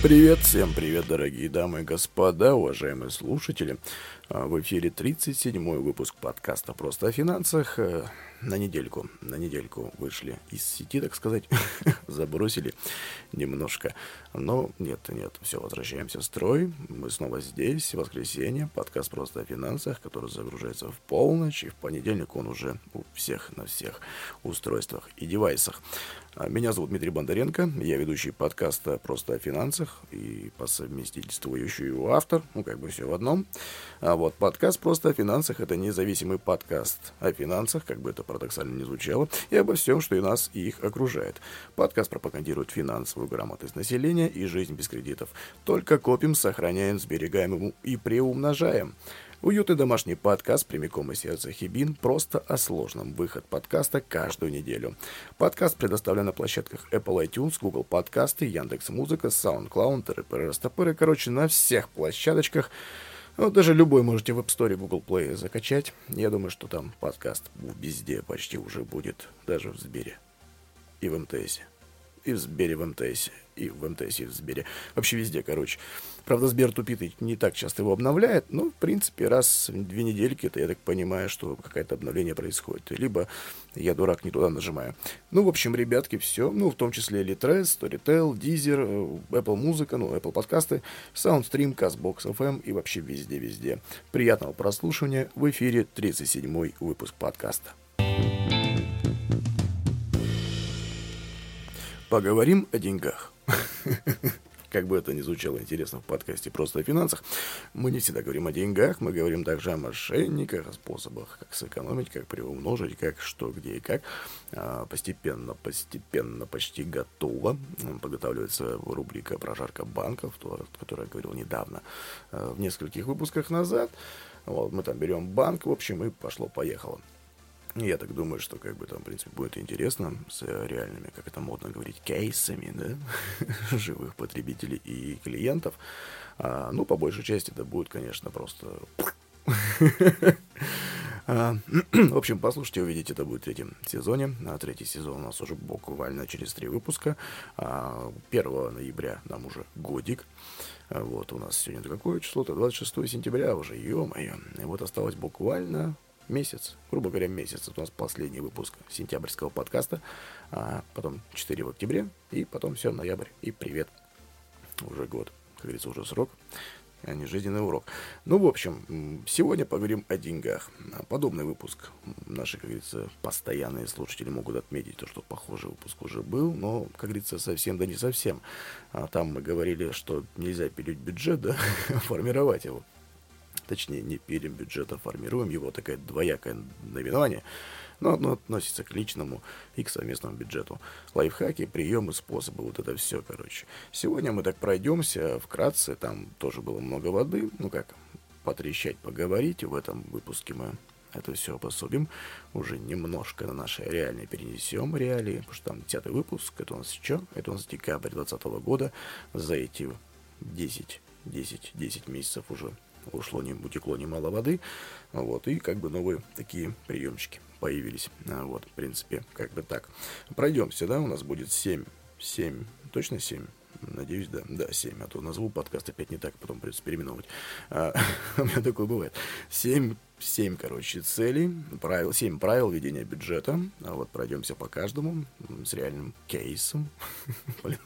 Привет, всем привет, дорогие дамы и господа, уважаемые слушатели. А, в эфире 37-й выпуск подкаста «Просто о финансах». Э, на недельку, на недельку вышли из сети, так сказать, забросили немножко. Но нет, нет, все, возвращаемся в строй. Мы снова здесь, воскресенье, подкаст «Просто о финансах», который загружается в полночь, и в понедельник он уже у всех на всех устройствах и девайсах. А, меня зовут Дмитрий Бондаренко, я ведущий подкаста «Просто о финансах» и по совместительству еще и автор, ну как бы все в одном. А вот подкаст «Просто о финансах» — это независимый подкаст о финансах, как бы это парадоксально не звучало, и обо всем, что и нас, и их окружает. Подкаст пропагандирует финансовую грамотность населения и жизнь без кредитов. Только копим, сохраняем, сберегаем и приумножаем. Уютный домашний подкаст прямиком из сердца Хибин просто о сложном. Выход подкаста каждую неделю. Подкаст предоставлен на площадках Apple iTunes, Google Подкасты, Яндекс Музыка, SoundCloud, ТРП, Растопыры. Короче, на всех площадочках. Ну, даже любой можете в App Store Google Play закачать. Я думаю, что там подкаст везде почти уже будет. Даже в Сбере. И в МТС. И в Сбере, в МТС и в МТС, и в Сбере. Вообще везде, короче. Правда, Сбер тупит и не так часто его обновляет, но, в принципе, раз в две недельки, это я так понимаю, что какое-то обновление происходит. Либо я, дурак, не туда нажимаю. Ну, в общем, ребятки, все. Ну, в том числе Litres, Storytel, Deezer, Apple Музыка, ну, Apple подкасты, SoundStream, CastBox FM и вообще везде-везде. Приятного прослушивания. В эфире 37-й выпуск подкаста. Поговорим о деньгах. Как бы это ни звучало интересно в подкасте «Просто о финансах», мы не всегда говорим о деньгах, мы говорим также о мошенниках, о способах, как сэкономить, как приумножить, как что, где и как. А, постепенно, постепенно, почти готово. Подготавливается рубрика «Прожарка банков», о которой я говорил недавно, а, в нескольких выпусках назад. Вот, мы там берем банк, в общем, и пошло-поехало. Я так думаю, что как бы там, в принципе, будет интересно с реальными, как это модно говорить, кейсами, да, живых потребителей и клиентов. А, ну, по большей части это будет, конечно, просто... А, в общем, послушайте, увидите, это будет в третьем сезоне. А третий сезон у нас уже буквально через три выпуска. 1 а, ноября нам уже годик. Вот у нас сегодня какое число-то? 26 сентября уже, ё-моё. И вот осталось буквально месяц, грубо говоря, месяц. Это у нас последний выпуск сентябрьского подкаста, а потом 4 в октябре, и потом все, ноябрь, и привет. Уже год, как говорится, уже срок, а не жизненный урок. Ну, в общем, сегодня поговорим о деньгах. Подобный выпуск наши, как говорится, постоянные слушатели могут отметить, то, что похожий выпуск уже был, но, как говорится, совсем да не совсем. А там мы говорили, что нельзя пилить бюджет, да, формировать его точнее не пилим бюджет, а формируем его, такое двоякое наименование, но одно относится к личному и к совместному бюджету. Лайфхаки, приемы, способы, вот это все, короче. Сегодня мы так пройдемся вкратце, там тоже было много воды, ну как, потрещать, поговорить, в этом выпуске мы это все обособим, уже немножко на наши реальные перенесем реалии, потому что там 10 выпуск, это у нас что? Это у нас декабрь 2020 года, за эти 10, 10, 10 месяцев уже ушло, не, утекло немало воды, вот, и как бы новые такие приемчики появились, а, вот, в принципе, как бы так. Пройдемся, да, у нас будет 7, 7, точно 7, Надеюсь, да. Да, 7. А то назову подкаст опять не так, потом придется переименовывать. А, у меня такое бывает. 7, 7, короче, целей, правил, 7 правил ведения бюджета. А вот пройдемся по каждому с реальным кейсом. Блин,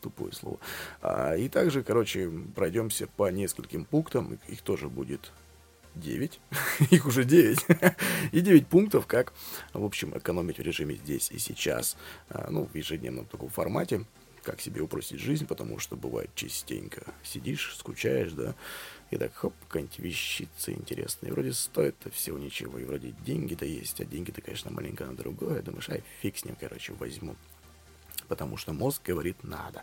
тупое слово. А, и также, короче, пройдемся по нескольким пунктам. Их тоже будет 9. Их уже 9. и 9 пунктов, как, в общем, экономить в режиме здесь и сейчас. А, ну, в ежедневном таком формате как себе упростить жизнь, потому что бывает частенько сидишь, скучаешь, да, и так хоп, какая-нибудь вещица интересная. Вроде стоит-то всего ничего, и вроде деньги-то есть, а деньги-то, конечно, маленько на другое. Думаешь, ай, фиг с ним, короче, возьму. Потому что мозг говорит «надо».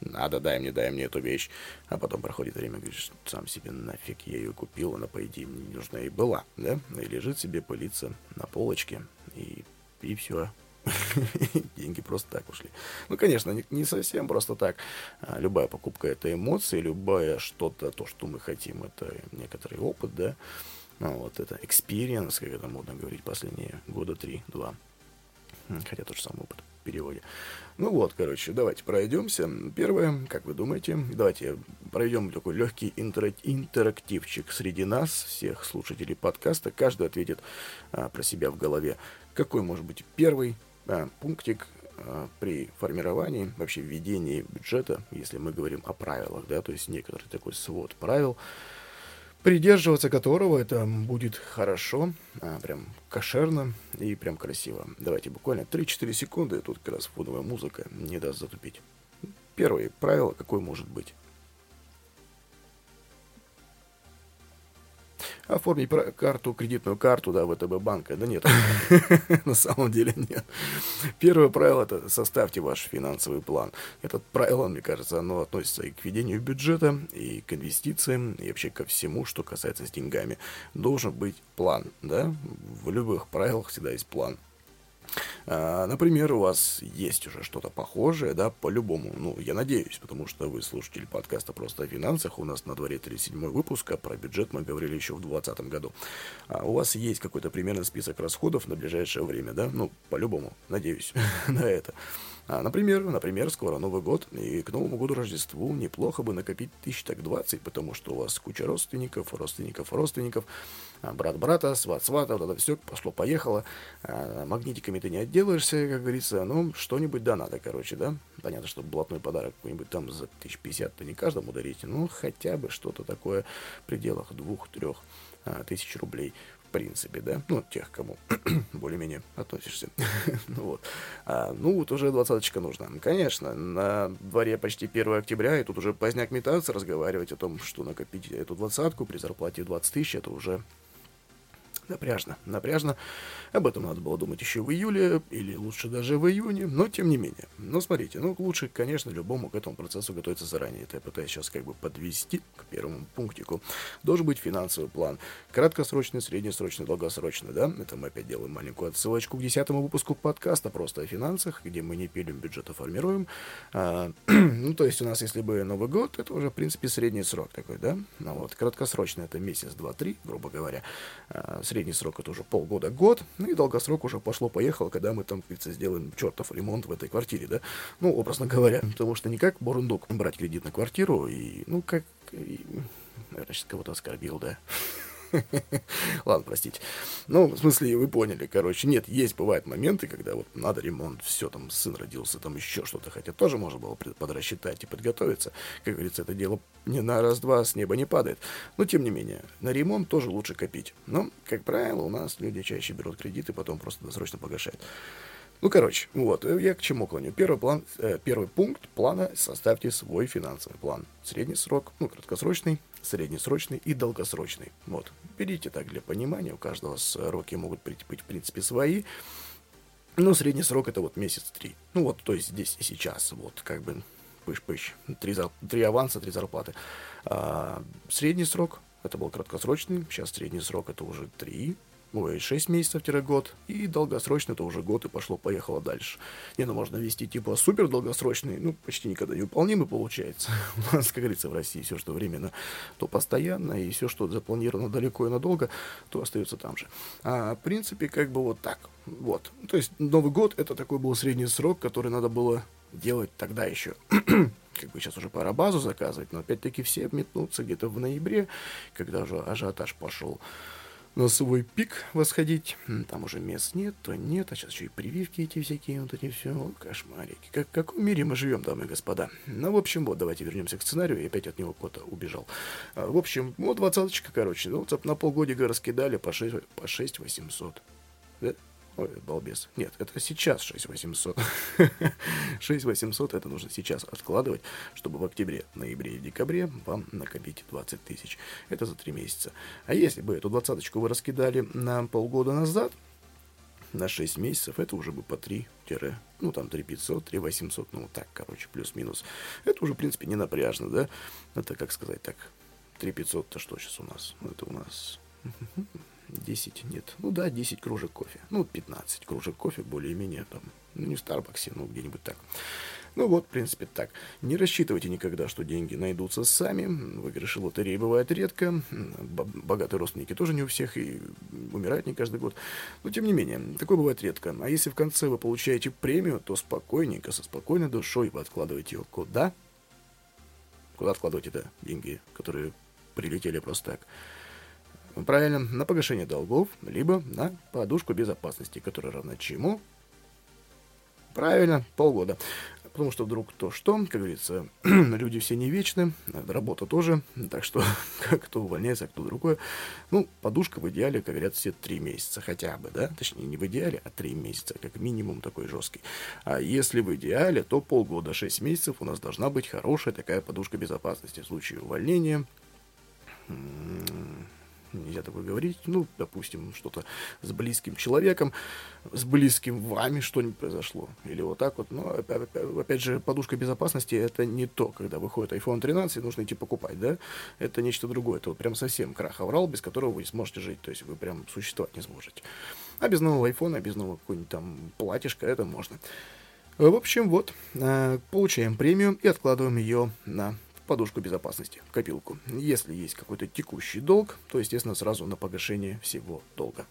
«Надо, дай мне, дай мне эту вещь». А потом проходит время, говоришь, сам себе нафиг я ее купил, она, по идее, мне не нужна и была, да? И лежит себе, пылится на полочке, и, и все, деньги просто так ушли. Ну, конечно, не, совсем просто так. А, любая покупка это эмоции, любое что-то, то, что мы хотим, это некоторый опыт, да. Ну, вот это experience, как это модно говорить, последние года три-два. Хотя тот же самый опыт. переводе. Ну вот, короче, давайте пройдемся. Первое, как вы думаете, давайте проведем такой легкий интерактивчик среди нас, всех слушателей подкаста. Каждый ответит а, про себя в голове. Какой может быть первый пунктик а, при формировании, вообще введении бюджета, если мы говорим о правилах, да, то есть некоторый такой свод правил, придерживаться которого это будет хорошо, а, прям кошерно и прям красиво. Давайте буквально 3-4 секунды, тут как раз фоновая музыка не даст затупить. Первое правило, какое может быть? Оформить карту, кредитную карту, да, ВТБ банка. Да нет, на самом деле нет. Первое правило – это составьте ваш финансовый план. Это правило, мне кажется, оно относится и к ведению бюджета, и к инвестициям, и вообще ко всему, что касается с деньгами. Должен быть план, да? В любых правилах всегда есть план. А, например, у вас есть уже что-то похожее, да, по-любому, ну, я надеюсь, потому что вы слушатель подкаста «Просто о финансах», у нас на дворе 37 выпуск, а про бюджет мы говорили еще в 2020 году. А у вас есть какой-то примерный список расходов на ближайшее время, да, ну, по-любому, надеюсь на это. А, например, например, скоро Новый год, и к Новому году Рождеству неплохо бы накопить тысяч так 20, потому что у вас куча родственников, родственников, родственников, а, брат брата, сват свата, вот это все пошло-поехало. А, магнитиками ты не отделаешься, как говорится, ну, что-нибудь да надо, короче, да. Понятно, что блатной подарок какой-нибудь там за тысяч пятьдесят то не каждому дарите, ну, хотя бы что-то такое в пределах двух-трех а, тысяч рублей принципе, да, ну, тех, кому более-менее относишься. ну, вот. А, ну, вот уже двадцаточка нужна. Конечно, на дворе почти 1 октября, и тут уже поздняк метаться, разговаривать о том, что накопить эту двадцатку при зарплате 20 тысяч, это уже Напряжно, напряжно. Об этом надо было думать еще в июле, или лучше даже в июне, но тем не менее. Ну, смотрите, ну, лучше, конечно, любому к этому процессу готовиться заранее. Это я пытаюсь сейчас как бы подвести к первому пунктику. Должен быть финансовый план. Краткосрочный, среднесрочный, долгосрочный, да? Это мы опять делаем маленькую отсылочку к десятому выпуску подкаста просто о финансах, где мы не пилим бюджет, а формируем. А, ну, то есть у нас, если бы Новый год, это уже, в принципе, средний срок такой, да? Ну, вот, краткосрочный это месяц, два, три, грубо говоря. А, Средний срок это уже полгода-год, ну и долгосрок уже пошло-поехало, когда мы там, говорится, сделаем чертов ремонт в этой квартире, да, ну, образно говоря, потому что не как бурундук брать кредит на квартиру, и, ну, как, и, наверное, сейчас кого-то оскорбил, да, Ладно, простите. Ну, в смысле, вы поняли, короче. Нет, есть, бывают моменты, когда вот надо ремонт, все, там, сын родился, там еще что-то, хотя тоже можно было подрасчитать и подготовиться. Как говорится, это дело не на раз-два с неба не падает. Но, тем не менее, на ремонт тоже лучше копить. Но, как правило, у нас люди чаще берут кредиты, потом просто досрочно погашают. Ну, короче, вот, я к чему клоню. Первый, план, э, первый пункт плана – составьте свой финансовый план. Средний срок, ну, краткосрочный, среднесрочный и долгосрочный. Вот, берите так для понимания, у каждого сроки могут быть, в принципе, свои. Но средний срок это вот месяц три. Ну вот, то есть здесь и сейчас, вот, как бы, пыш-пыш, три, три аванса, три зарплаты. А, средний срок, это был краткосрочный, сейчас средний срок это уже три ой, 6 месяцев-год, и долгосрочно это уже год, и пошло-поехало дальше. Не, ну можно вести типа супер долгосрочный, ну почти никогда не выполнимый получается. У нас, как говорится, в России все, что временно, то постоянно, и все, что запланировано далеко и надолго, то остается там же. А в принципе, как бы вот так. Вот. То есть Новый год это такой был средний срок, который надо было делать тогда еще. как бы сейчас уже пора базу заказывать, но опять-таки все метнутся где-то в ноябре, когда уже ажиотаж пошел на свой пик восходить. Там уже мест нет, то нет, а сейчас еще и прививки эти всякие, вот эти все, кошмарики. Как, в каком мире мы живем, дамы и господа? Ну, в общем, вот, давайте вернемся к сценарию, и опять от него кто-то убежал. А, в общем, вот двадцаточка, короче, ну, на полгодика раскидали по 6, по 6 800. Да? Ой, балбес. Нет, это сейчас 6800. 6800 это нужно сейчас откладывать, чтобы в октябре, ноябре и декабре вам накопить 20 тысяч. Это за 3 месяца. А если бы эту двадцаточку вы раскидали на полгода назад, на 6 месяцев, это уже бы по 3 ну там 3 500, 3 800, ну так, короче, плюс-минус. Это уже, в принципе, не напряжно, да? Это, как сказать так, 3 500, то что сейчас у нас? Ну, это у нас 10, нет, ну да, 10 кружек кофе. Ну, 15 кружек кофе, более-менее там, ну не в Старбаксе, но где-нибудь так. Ну вот, в принципе, так. Не рассчитывайте никогда, что деньги найдутся сами. Выигрыши лотереи бывают редко. Богатые родственники тоже не у всех и умирают не каждый год. Но, тем не менее, такое бывает редко. А если в конце вы получаете премию, то спокойненько, со спокойной душой вы откладываете ее куда? Куда откладывать это деньги, которые прилетели просто так? Правильно, на погашение долгов, либо на подушку безопасности, которая равна чему? Правильно, полгода. Потому что вдруг то что, как говорится, люди все не вечны, работа тоже, так что кто увольняется, а кто другое. Ну, подушка в идеале, как говорят, все три месяца хотя бы, да? Точнее, не в идеале, а три месяца, как минимум такой жесткий. А если в идеале, то полгода, шесть месяцев у нас должна быть хорошая такая подушка безопасности в случае увольнения нельзя такое говорить, ну, допустим, что-то с близким человеком, с близким вами что-нибудь произошло, или вот так вот, но, опять, же, подушка безопасности это не то, когда выходит iPhone 13, нужно идти покупать, да, это нечто другое, это вот прям совсем крах аврал, без которого вы не сможете жить, то есть вы прям существовать не сможете. А без нового iPhone, без нового какой-нибудь там платьишка это можно. В общем, вот, э, получаем премию и откладываем ее на подушку безопасности, копилку. Если есть какой-то текущий долг, то, естественно, сразу на погашение всего долга.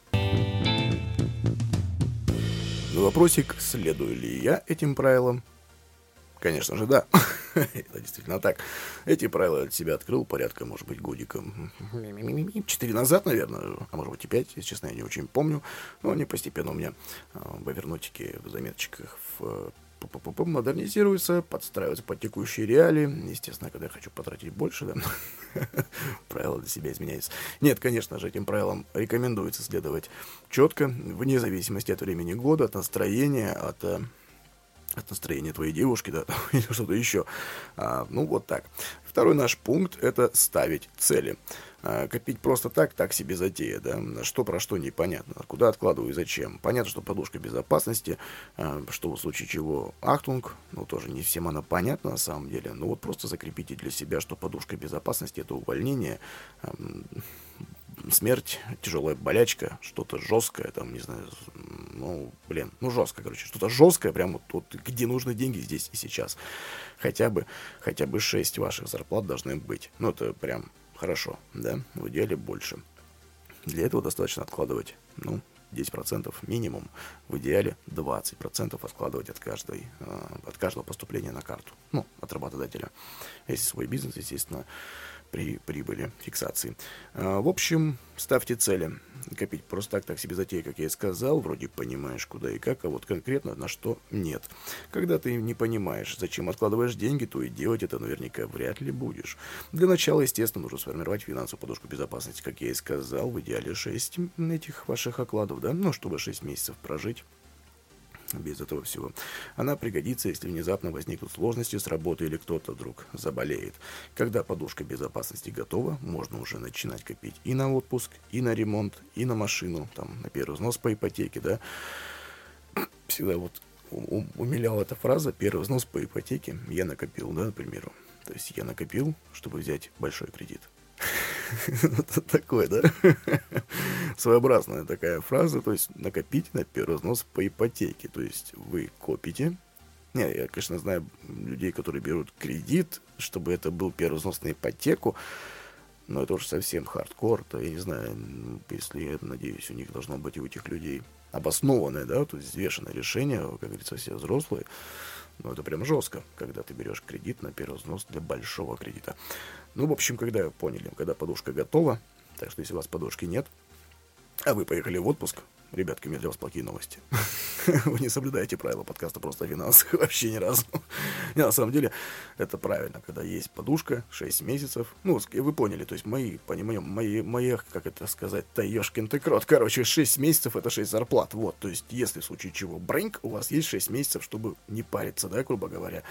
На вопросик, следую ли я этим правилам? Конечно же, да. Это действительно так. Эти правила для себя открыл порядка, может быть, годиком. Четыре назад, наверное, а может быть и пять, если честно, я не очень помню. Но они постепенно у меня а, в Эвернотике, в заметочках, в модернизируется, подстраивается под текущие реалии. Естественно, когда я хочу потратить больше, да, правила для себя изменяются. Нет, конечно же, этим правилам рекомендуется следовать четко, вне зависимости от времени года, от настроения, от э, от настроения твоей девушки, да, или что-то еще. А, ну, вот так. Второй наш пункт – это ставить цели. А, копить просто так, так себе затея, да, что про что непонятно, куда откладываю и зачем. Понятно, что подушка безопасности, а, что в случае чего ахтунг, ну, тоже не всем она понятна на самом деле, но вот просто закрепите для себя, что подушка безопасности – это увольнение, смерть, тяжелая болячка, что-то жесткое, там, не знаю, ну, блин, ну, жестко, короче, что-то жесткое, прям вот, вот где нужны деньги здесь и сейчас. Хотя бы, хотя бы 6 ваших зарплат должны быть. Ну, это прям хорошо, да, в идеале больше. Для этого достаточно откладывать, ну, 10% минимум, в идеале 20% откладывать от, каждой, э, от каждого поступления на карту, ну, от работодателя. Если свой бизнес, естественно, при прибыли, фиксации. А, в общем, ставьте цели. Копить просто так, так себе затея, как я и сказал, вроде понимаешь, куда и как, а вот конкретно на что нет. Когда ты не понимаешь, зачем откладываешь деньги, то и делать это наверняка вряд ли будешь. Для начала, естественно, нужно сформировать финансовую подушку безопасности, как я и сказал, в идеале 6 этих ваших окладов, да, ну, чтобы 6 месяцев прожить без этого всего. Она пригодится, если внезапно возникнут сложности с работой или кто-то вдруг заболеет. Когда подушка безопасности готова, можно уже начинать копить и на отпуск, и на ремонт, и на машину, там, на первый взнос по ипотеке, да. Всегда вот умиляла эта фраза «первый взнос по ипотеке я накопил», да, к. То есть я накопил, чтобы взять большой кредит. Такое, да? Своеобразная такая фраза, то есть накопить на первый взнос по ипотеке. То есть вы копите. Не, я, конечно, знаю людей, которые берут кредит, чтобы это был первый взнос на ипотеку. Но это уже совсем хардкор, то я не знаю, если, надеюсь, у них должно быть у этих людей обоснованное, да, то есть взвешенное решение, как говорится, все взрослые. Но это прям жестко, когда ты берешь кредит на первый взнос для большого кредита. Ну, в общем, когда поняли, когда подушка готова, так что если у вас подушки нет, а вы поехали в отпуск, Ребятки, у меня для вас плохие новости. Вы не соблюдаете правила подкаста просто о вообще ни разу. на самом деле, это правильно, когда есть подушка, 6 месяцев. Ну, вы поняли, то есть мои, понимаем, мои, мои, как это сказать, таешкин ты крот. Короче, 6 месяцев это 6 зарплат. Вот, то есть, если в случае чего бренк, у вас есть 6 месяцев, чтобы не париться, да, грубо говоря.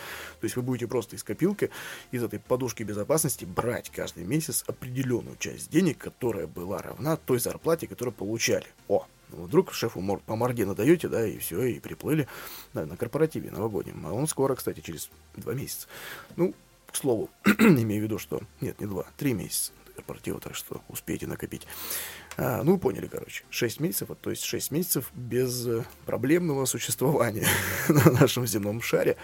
То есть, вы будете просто из копилки, из этой подушки безопасности брать каждый месяц определенную часть денег, которая была равна той зарплате, которую получали. О, Вдруг шефу по морде надаете, да, и все, и приплыли да, на корпоративе новогоднем. А он скоро, кстати, через два месяца. Ну, к слову, имею в виду, что... Нет, не два, три месяца. корпоратива, так что успейте накопить. А, ну, поняли, короче. 6 месяцев, то есть 6 месяцев без э, проблемного существования на нашем земном шаре.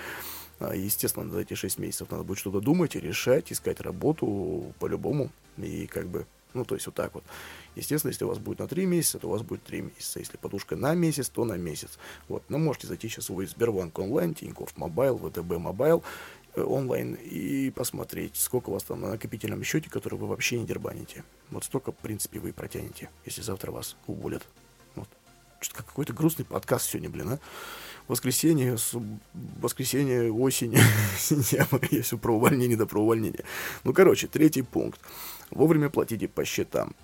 А, естественно, за эти 6 месяцев надо будет что-то думать решать, искать работу по-любому. И как бы, ну, то есть вот так вот. Естественно, если у вас будет на 3 месяца, то у вас будет 3 месяца. Если подушка на месяц, то на месяц. Вот. Но можете зайти сейчас в Сбербанк онлайн, Тинькофф Mobile, ВТБ Mobile э, онлайн и посмотреть, сколько у вас там на накопительном счете, который вы вообще не дербаните. Вот столько, в принципе, вы протянете, если завтра вас уволят. Вот. Что-то какой-то грустный подкаст сегодня, блин, а? Воскресенье, суб... воскресенье, осень, я все про увольнение да про увольнение. Ну, короче, третий пункт. Вовремя платите по счетам.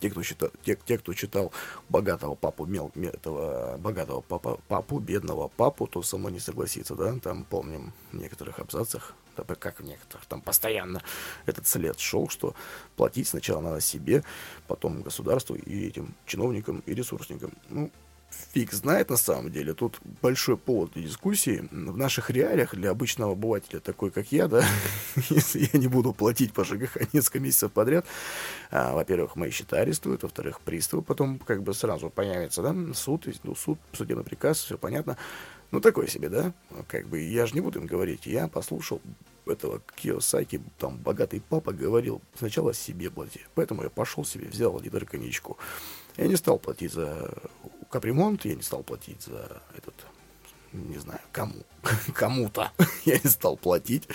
Те, кто читал, те, те, кто читал богатого папу, мел, этого богатого папа, папу, бедного папу, то само не согласится, да, там помним в некоторых абзацах, как в некоторых, там постоянно этот след шел, что платить сначала надо себе, потом государству и этим чиновникам и ресурсникам. Ну, фиг знает на самом деле. Тут большой повод для дискуссии. В наших реалиях для обычного обывателя, такой как я, да, если я не буду платить по ЖКХ несколько месяцев подряд, а, во-первых, мои счета арестуют, во-вторых, приставы потом как бы сразу появится, да, суд, ну, суд, судебный приказ, все понятно. Ну, такой себе, да, как бы, я же не буду им говорить, я послушал этого Киосаки, там, богатый папа говорил, сначала себе плати. Поэтому я пошел себе, взял литр коньячку. Я не стал платить за капремонт, я не стал платить за этот, не знаю, кому, кому-то я не стал платить.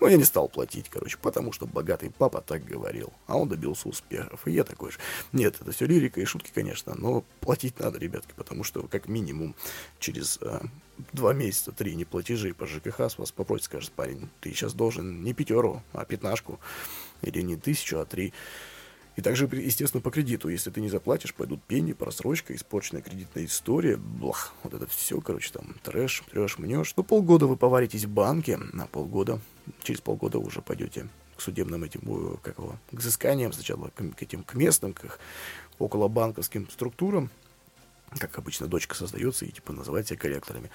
Ну, я не стал платить, короче, потому что богатый папа так говорил, а он добился успехов, и я такой же. Нет, это все лирика и шутки, конечно, но платить надо, ребятки, потому что как минимум через а, два месяца, три неплатежей по ЖКХ с вас попросит, скажет парень, ты сейчас должен не пятеру, а пятнашку, или не тысячу, а три. И также, естественно, по кредиту. Если ты не заплатишь, пойдут пени, просрочка, испорченная кредитная история. Блах, вот это все, короче, там трэш, трешь, мнешь. Ну, полгода вы поваритесь в банке, на полгода, через полгода уже пойдете к судебным этим, э, как его, к взысканиям сначала, к, к этим, к местным, к около банковским структурам, как обычно, дочка создается и типа называть себя коллекторами.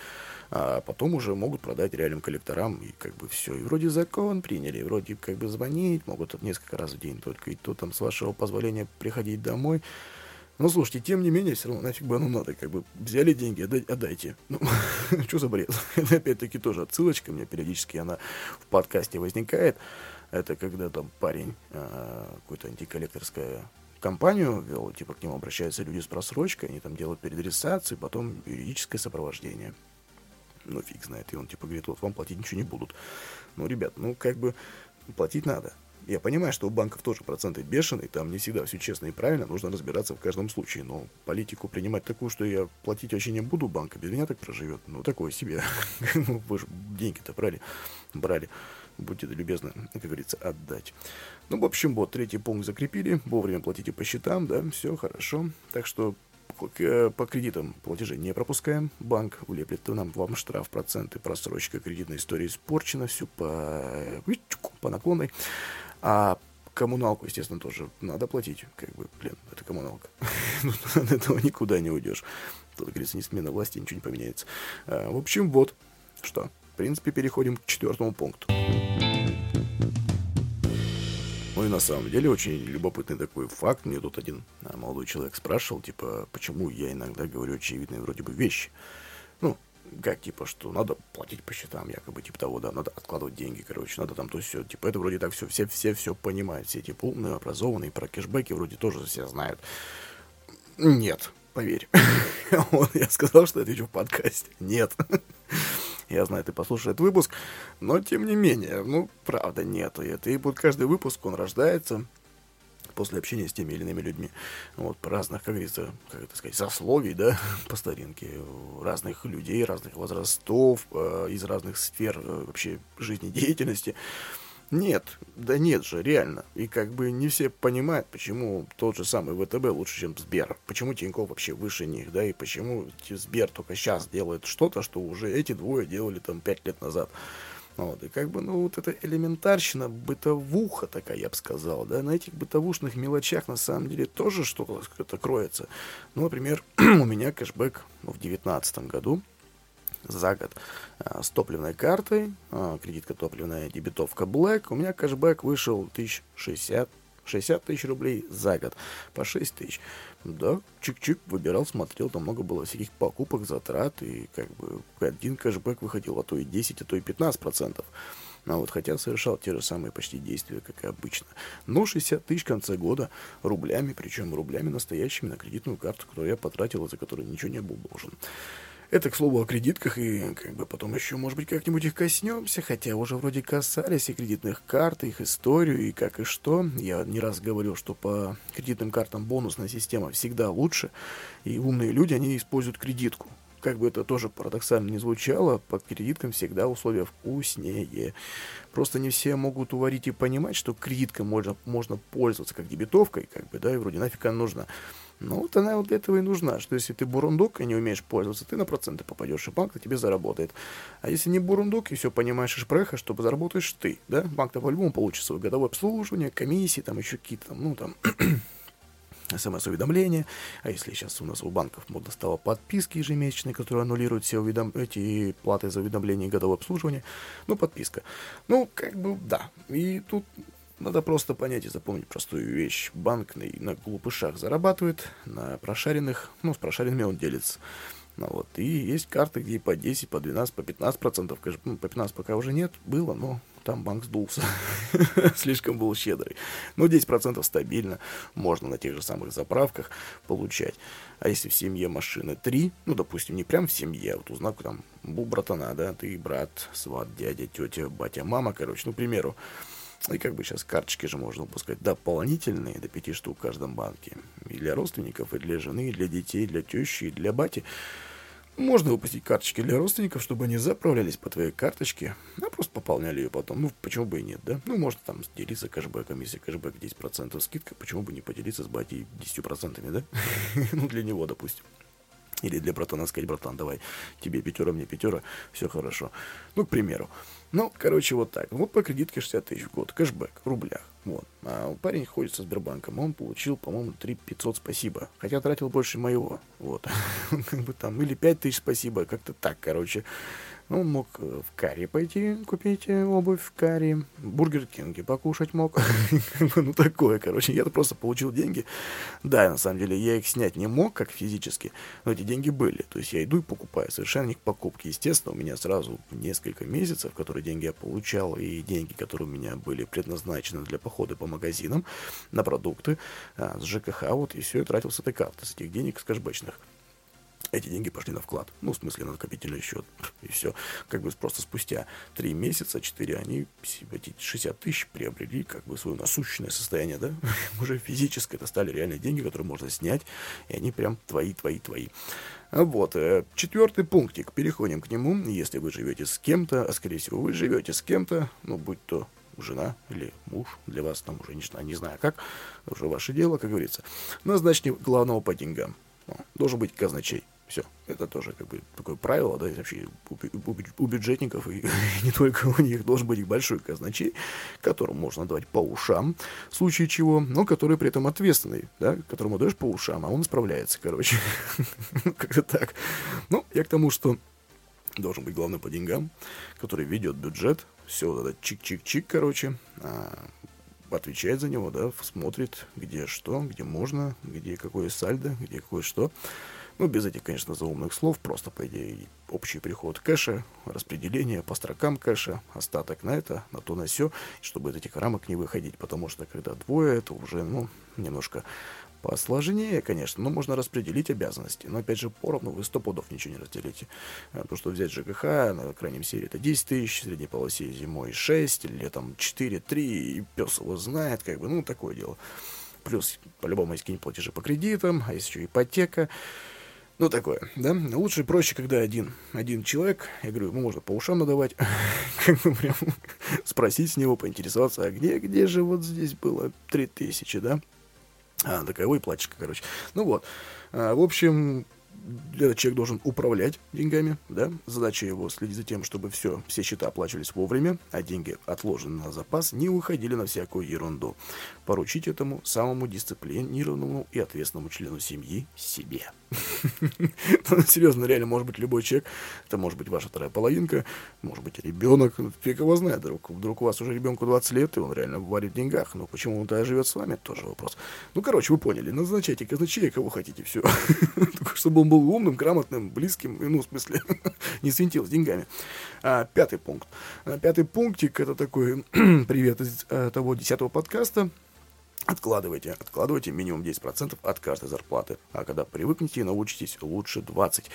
А потом уже могут продать реальным коллекторам, и как бы все. И вроде закон приняли, и вроде как бы звонить могут несколько раз в день только, и то там с вашего позволения приходить домой. Но слушайте, тем не менее, все равно нафиг бы оно надо, как бы взяли деньги, отдай, отдайте. Ну, что за бред? Это опять-таки тоже отсылочка, мне периодически она в подкасте возникает. Это когда там парень, а, какой-то антиколлекторская компанию вел, типа к нему обращаются люди с просрочкой, они там делают переадресацию, потом юридическое сопровождение. Ну, фиг знает. И он типа говорит, вот вам платить ничего не будут. Ну, ребят, ну, как бы платить надо. Я понимаю, что у банков тоже проценты бешеные, там не всегда все честно и правильно, нужно разбираться в каждом случае, но политику принимать такую, что я платить вообще не буду, банка без меня так проживет, ну, такое себе. Ну, вы же деньги-то брали, брали будьте любезны, как говорится, отдать. Ну, в общем, вот, третий пункт закрепили, вовремя платите по счетам, да, все хорошо. Так что по кредитам платежи не пропускаем. Банк влеплет нам вам штраф, проценты, просрочка кредитной истории испорчена, все по, по наклонной. А коммуналку, естественно, тоже надо платить. Как бы, блин, это коммуналка. От этого никуда не уйдешь. Тут, говорится, не смена власти, ничего не поменяется. А, в общем, вот что. В принципе, переходим к четвертому пункту. Ну и на самом деле очень любопытный такой факт. Мне тут один а, молодой человек спрашивал, типа, почему я иногда говорю очевидные вроде бы вещи. Ну, как, типа, что надо платить по счетам, якобы, типа того, да, надо откладывать деньги, короче, надо там то все, типа, это вроде так все, все, все все понимают, все типа умные, образованные, про кэшбэки вроде тоже все знают. Нет, поверь. Я сказал, что отвечу в подкасте. Нет. Я знаю, ты послушаешь этот выпуск, но тем не менее, ну, правда, нету это. И вот каждый выпуск, он рождается после общения с теми или иными людьми. Вот, разных, как говорится, как это сказать, сословий, да, по старинке, разных людей, разных возрастов, э, из разных сфер э, вообще жизнедеятельности. Нет, да нет же, реально. И как бы не все понимают, почему тот же самый ВТБ лучше, чем Сбер. Почему Тинькофф вообще выше них, да, и почему Сбер только сейчас делает что-то, что уже эти двое делали там пять лет назад. Вот, и как бы, ну, вот эта элементарщина, бытовуха такая, я бы сказал, да, на этих бытовушных мелочах на самом деле тоже что-то кроется. Ну, например, у меня кэшбэк в девятнадцатом году за год а, с топливной картой, а, кредитка топливная, дебетовка Black, у меня кэшбэк вышел 1066 60 тысяч рублей за год, по 6 тысяч. Да, чик-чик, выбирал, смотрел, там много было всяких покупок, затрат, и как бы один кэшбэк выходил, а то и 10, а то и 15 процентов. А вот хотя совершал те же самые почти действия, как и обычно. Но 60 тысяч в конце года рублями, причем рублями настоящими на кредитную карту, которую я потратил, за которую ничего не был должен. Это, к слову, о кредитках, и как бы потом еще, может быть, как-нибудь их коснемся, хотя уже вроде касались и кредитных карт, и их историю, и как и что. Я не раз говорил, что по кредитным картам бонусная система всегда лучше, и умные люди, они используют кредитку как бы это тоже парадоксально не звучало, по кредиткам всегда условия вкуснее. Просто не все могут уварить и понимать, что кредиткой можно, можно пользоваться как дебетовкой, как бы, да, и вроде нафиг она нужна. Но вот она вот для этого и нужна, что если ты бурундук и не умеешь пользоваться, ты на проценты попадешь, и банк на тебе заработает. А если не бурундук и все понимаешь и шпреха, что заработаешь ты, да, банк-то по-любому получит свое годовое обслуживание, комиссии, там еще какие-то там, ну там смс-уведомления, а если сейчас у нас у банков модно стало подписки ежемесячные, которые аннулируют все уведом... эти платы за уведомления и годовое обслуживание, ну, подписка. Ну, как бы, да. И тут надо просто понять и запомнить простую вещь. Банк на, на глупышах зарабатывает, на прошаренных, ну, с прошаренными он делится. Ну, вот. И есть карты, где по 10, по 12, по 15 процентов. Ну, по 15 пока уже нет, было, но там банк сдулся. Слишком был щедрый. Но 10% стабильно можно на тех же самых заправках получать. А если в семье машины 3, ну, допустим, не прям в семье, а вот узнал, там, братана, да, ты брат, сват, дядя, тетя, батя, мама, короче, ну, к примеру. И как бы сейчас карточки же можно выпускать дополнительные, до 5 штук в каждом банке. И для родственников, и для жены, и для детей, и для тещи, и для бати. Можно выпустить карточки для родственников, чтобы они заправлялись по твоей карточке, а просто пополняли ее потом. Ну, почему бы и нет, да? Ну, можно там делиться кэшбэком, если кэшбэк 10% скидка, почему бы не поделиться с батей 10%, да? ну, для него, допустим. Или для братана сказать, братан, давай, тебе пятера, мне пятера, все хорошо. Ну, к примеру. Ну, короче, вот так. Вот по кредитке 60 тысяч в год, кэшбэк в рублях. Вот. А парень ходит со Сбербанком, он получил, по-моему, 3 500 спасибо. Хотя тратил больше моего. Вот. как бы там, или 5 тысяч спасибо, как-то так, короче. Ну, мог э, в Карри пойти купить э, обувь в Карри, Бургер Кинге покушать мог. ну, такое, короче. Я просто получил деньги. Да, на самом деле, я их снять не мог, как физически, но эти деньги были. То есть я иду и покупаю. Совершенно них покупки. Естественно, у меня сразу несколько месяцев, которые деньги я получал, и деньги, которые у меня были предназначены для похода по магазинам, на продукты, а, с ЖКХ, вот, и все, я тратил с этой карты, с этих денег, с кэшбэчных эти деньги пошли на вклад. Ну, в смысле, на накопительный счет. И все. Как бы просто спустя 3 месяца, 4, они эти 60 тысяч приобрели как бы свое насущное состояние, да? Уже физическое. Это стали реальные деньги, которые можно снять. И они прям твои, твои, твои. Вот. Э, четвертый пунктик. Переходим к нему. Если вы живете с кем-то, а скорее всего вы живете с кем-то, ну, будь то жена или муж, для вас там уже не, не знаю как, уже ваше дело, как говорится. Назначьте главного по деньгам. Должен быть казначей. Все. Это тоже как бы такое правило, да, и вообще у, у, у бюджетников и не только у них должен быть большой казначей, которому можно давать по ушам, в случае чего, но который при этом ответственный, да, которому даешь по ушам, а он справляется, короче. Как-то так. Ну, я к тому, что должен быть главный по деньгам, который ведет бюджет, все вот это чик-чик-чик, короче, а, отвечает за него, да, смотрит, где что, где можно, где какое сальдо, где какое что. Ну, без этих, конечно, заумных слов, просто, по идее, общий приход кэша, распределение по строкам кэша, остаток на это, на то, на все, чтобы из этих рамок не выходить, потому что когда двое, это уже, ну, немножко посложнее, конечно, но можно распределить обязанности. Но, опять же, поровну вы сто пудов ничего не разделите. Потому э, что взять ЖКХ на крайнем серии это 10 тысяч, средней полосе зимой 6, или летом 4, 3, и пес его знает, как бы, ну, такое дело. Плюс, по-любому, есть какие-нибудь платежи по кредитам, а есть еще ипотека. Ну, такое, да. Лучше проще, когда один, один человек, я говорю, ему можно по ушам надавать, как бы прям спросить с него, поинтересоваться, а где, где же вот здесь было 3000, да? А, такая, ой, платьишко, короче. Ну вот, а, в общем, Этот человек должен управлять деньгами, да, задача его следить за тем, чтобы все, все счета оплачивались вовремя, а деньги, отложенные на запас, не уходили на всякую ерунду. Поручить этому самому дисциплинированному и ответственному члену семьи себе. Серьезно, реально, может быть любой человек, это может быть ваша вторая половинка, может быть ребенок, ну, фиг его знает, вдруг, вдруг у вас уже ребенку 20 лет, и он реально варит в деньгах, но почему он тогда живет с вами, тоже вопрос. Ну, короче, вы поняли, назначайте казначея, кого хотите, все. Чтобы он был умным, грамотным, близким, ну, в смысле, не свинтил с деньгами. А, пятый пункт. А, пятый пунктик, это такой привет из а, того десятого подкаста, Откладывайте, откладывайте минимум 10% от каждой зарплаты. А когда привыкнете и научитесь, лучше 20%.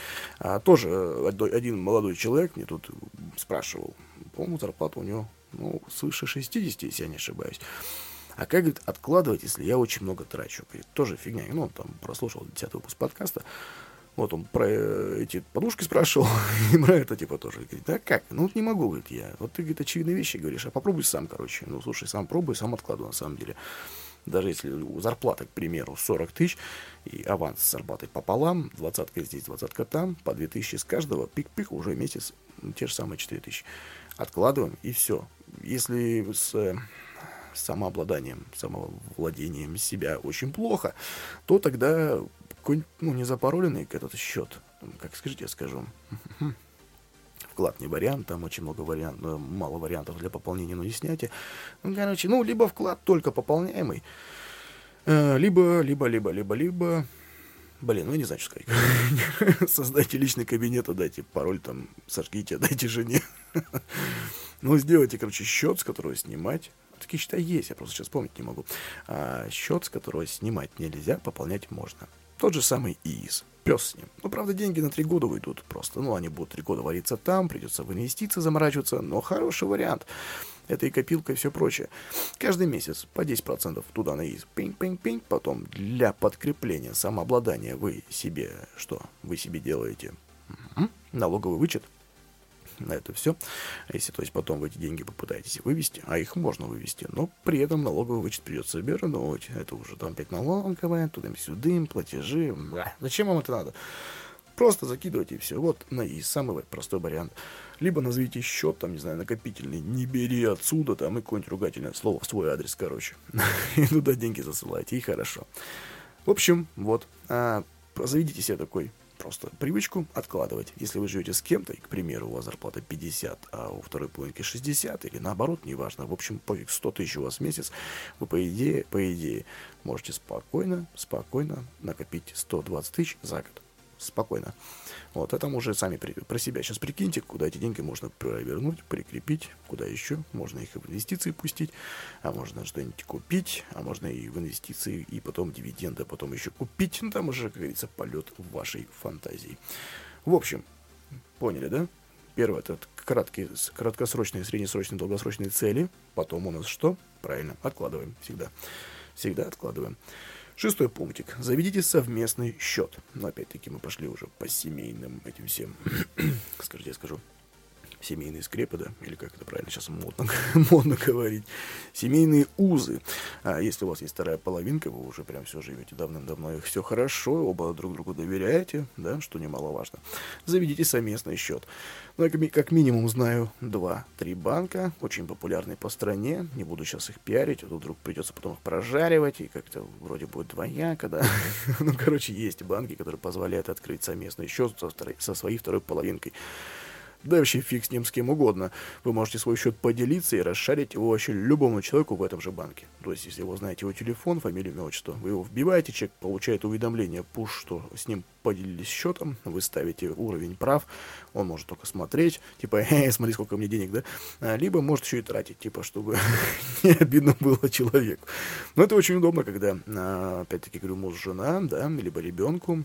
А, тоже э, один молодой человек мне тут спрашивал. По-моему, зарплата у него ну, свыше 60, если я не ошибаюсь. А как, говорит, откладывать, если я очень много трачу? Говорит, тоже фигня. Ну, он там прослушал 10 выпуск подкаста. Вот он про э, эти подушки спрашивал, и про это типа тоже. Говорит, да как? Ну вот не могу, говорит, я. Вот ты, говорит, очевидные вещи говоришь, а попробуй сам, короче. Ну, слушай, сам пробуй, сам откладывай, на самом деле даже если зарплата, к примеру, 40 тысяч, и аванс с зарплатой пополам, двадцатка здесь, двадцатка там, по 2 тысячи с каждого, пик-пик, уже месяц, ну, те же самые 4 тысячи. Откладываем, и все. Если с самообладанием, самовладением себя очень плохо, то тогда какой-нибудь, ну, не запароленный этот счет, как скажите, я скажу, вклад не вариант, там очень много вариантов, э, мало вариантов для пополнения, но не снятия. Ну, короче, ну, либо вклад только пополняемый, э, либо, либо, либо, либо, либо, блин, ну, не знаю, что сказать. Создайте личный кабинет, дайте пароль, там, сожгите, дайте жене. Ну, сделайте, короче, счет, с которого снимать. Такие счета есть, я просто сейчас помнить не могу. А счет, с которого снимать нельзя, пополнять можно. Тот же самый ИИС пес с ним. Ну, правда, деньги на три года уйдут просто. Ну, они будут три года вариться там, придется в инвестиции заморачиваться, но хороший вариант. Это и копилка, и все прочее. Каждый месяц по 10% туда на ИИС. Пинг-пинг-пинг. Потом для подкрепления самообладания вы себе что? Вы себе делаете налоговый вычет на это все. Если, то есть, потом вы эти деньги попытаетесь вывести, а их можно вывести, но при этом налоговый вычет придется вернуть. Это уже там опять налоговая, туда-сюда, платежи. Бля, зачем вам это надо? Просто закидывайте и все. Вот на ИИС самый простой вариант. Либо назовите счет, там, не знаю, накопительный, не бери отсюда, там, и какое-нибудь ругательное слово в свой адрес, короче. И туда деньги засылайте, и хорошо. В общем, вот, а, заведите себе такой просто привычку откладывать. Если вы живете с кем-то, и, к примеру, у вас зарплата 50, а у второй половинки 60, или наоборот, неважно, в общем, пофиг, 100 тысяч у вас в месяц, вы, по идее, по идее, можете спокойно, спокойно накопить 120 тысяч за год спокойно. Вот, это уже сами при, про себя сейчас прикиньте, куда эти деньги можно провернуть, прикрепить, куда еще. Можно их в инвестиции пустить, а можно что-нибудь купить, а можно и в инвестиции, и потом дивиденды, а потом еще купить. Ну, там уже, как говорится, полет вашей фантазии. В общем, поняли, да? Первое, это краткие, краткосрочные, среднесрочные, долгосрочные цели. Потом у нас что? Правильно, откладываем всегда. Всегда откладываем. Шестой пунктик. Заведите совместный счет. Но опять-таки мы пошли уже по семейным этим всем. Скажите, я скажу семейные скрепы, да, или как это правильно сейчас модно, модно говорить, семейные узы. А если у вас есть вторая половинка, вы уже прям все живете давным-давно, их все хорошо, оба друг другу доверяете, да, что немаловажно. Заведите совместный счет. Ну, я как минимум знаю два-три банка, очень популярные по стране, не буду сейчас их пиарить, а то вдруг придется потом их прожаривать, и как-то вроде будет двояко, да. ну, короче, есть банки, которые позволяют открыть совместный счет со, со своей второй половинкой. Да вообще фиг с ним с кем угодно. Вы можете свой счет поделиться и расшарить его вообще любому человеку в этом же банке. То есть, если вы знаете его телефон, фамилию, имя, отчество, вы его вбиваете, человек получает уведомление, пуш, что с ним поделились счетом, вы ставите уровень прав, он может только смотреть, типа, э, смотри, сколько мне денег, да, а, либо может еще и тратить, типа, чтобы не обидно было человеку. Но это очень удобно, когда, а, опять-таки, говорю, муж, жена, да, либо ребенку,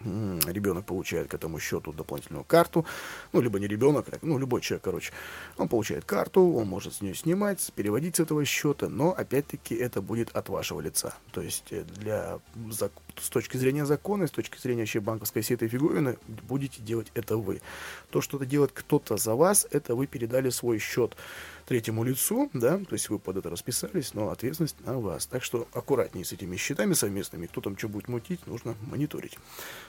ребенок получает к этому счету дополнительную карту, ну, либо не ребенок, а, ну, любой человек, короче, он получает карту, он может с нее снимать, переводить с этого счета, но, опять-таки, это будет от вашего лица. То есть, э, для, с точки зрения закона, с точки зрения вообще банковской сети фигурины, будете делать это вы. То, что это делает кто-то за вас, это вы передали свой счет третьему лицу, да, то есть вы под это расписались, но ответственность на вас. Так что аккуратнее с этими счетами совместными, кто там что будет мутить, нужно мониторить.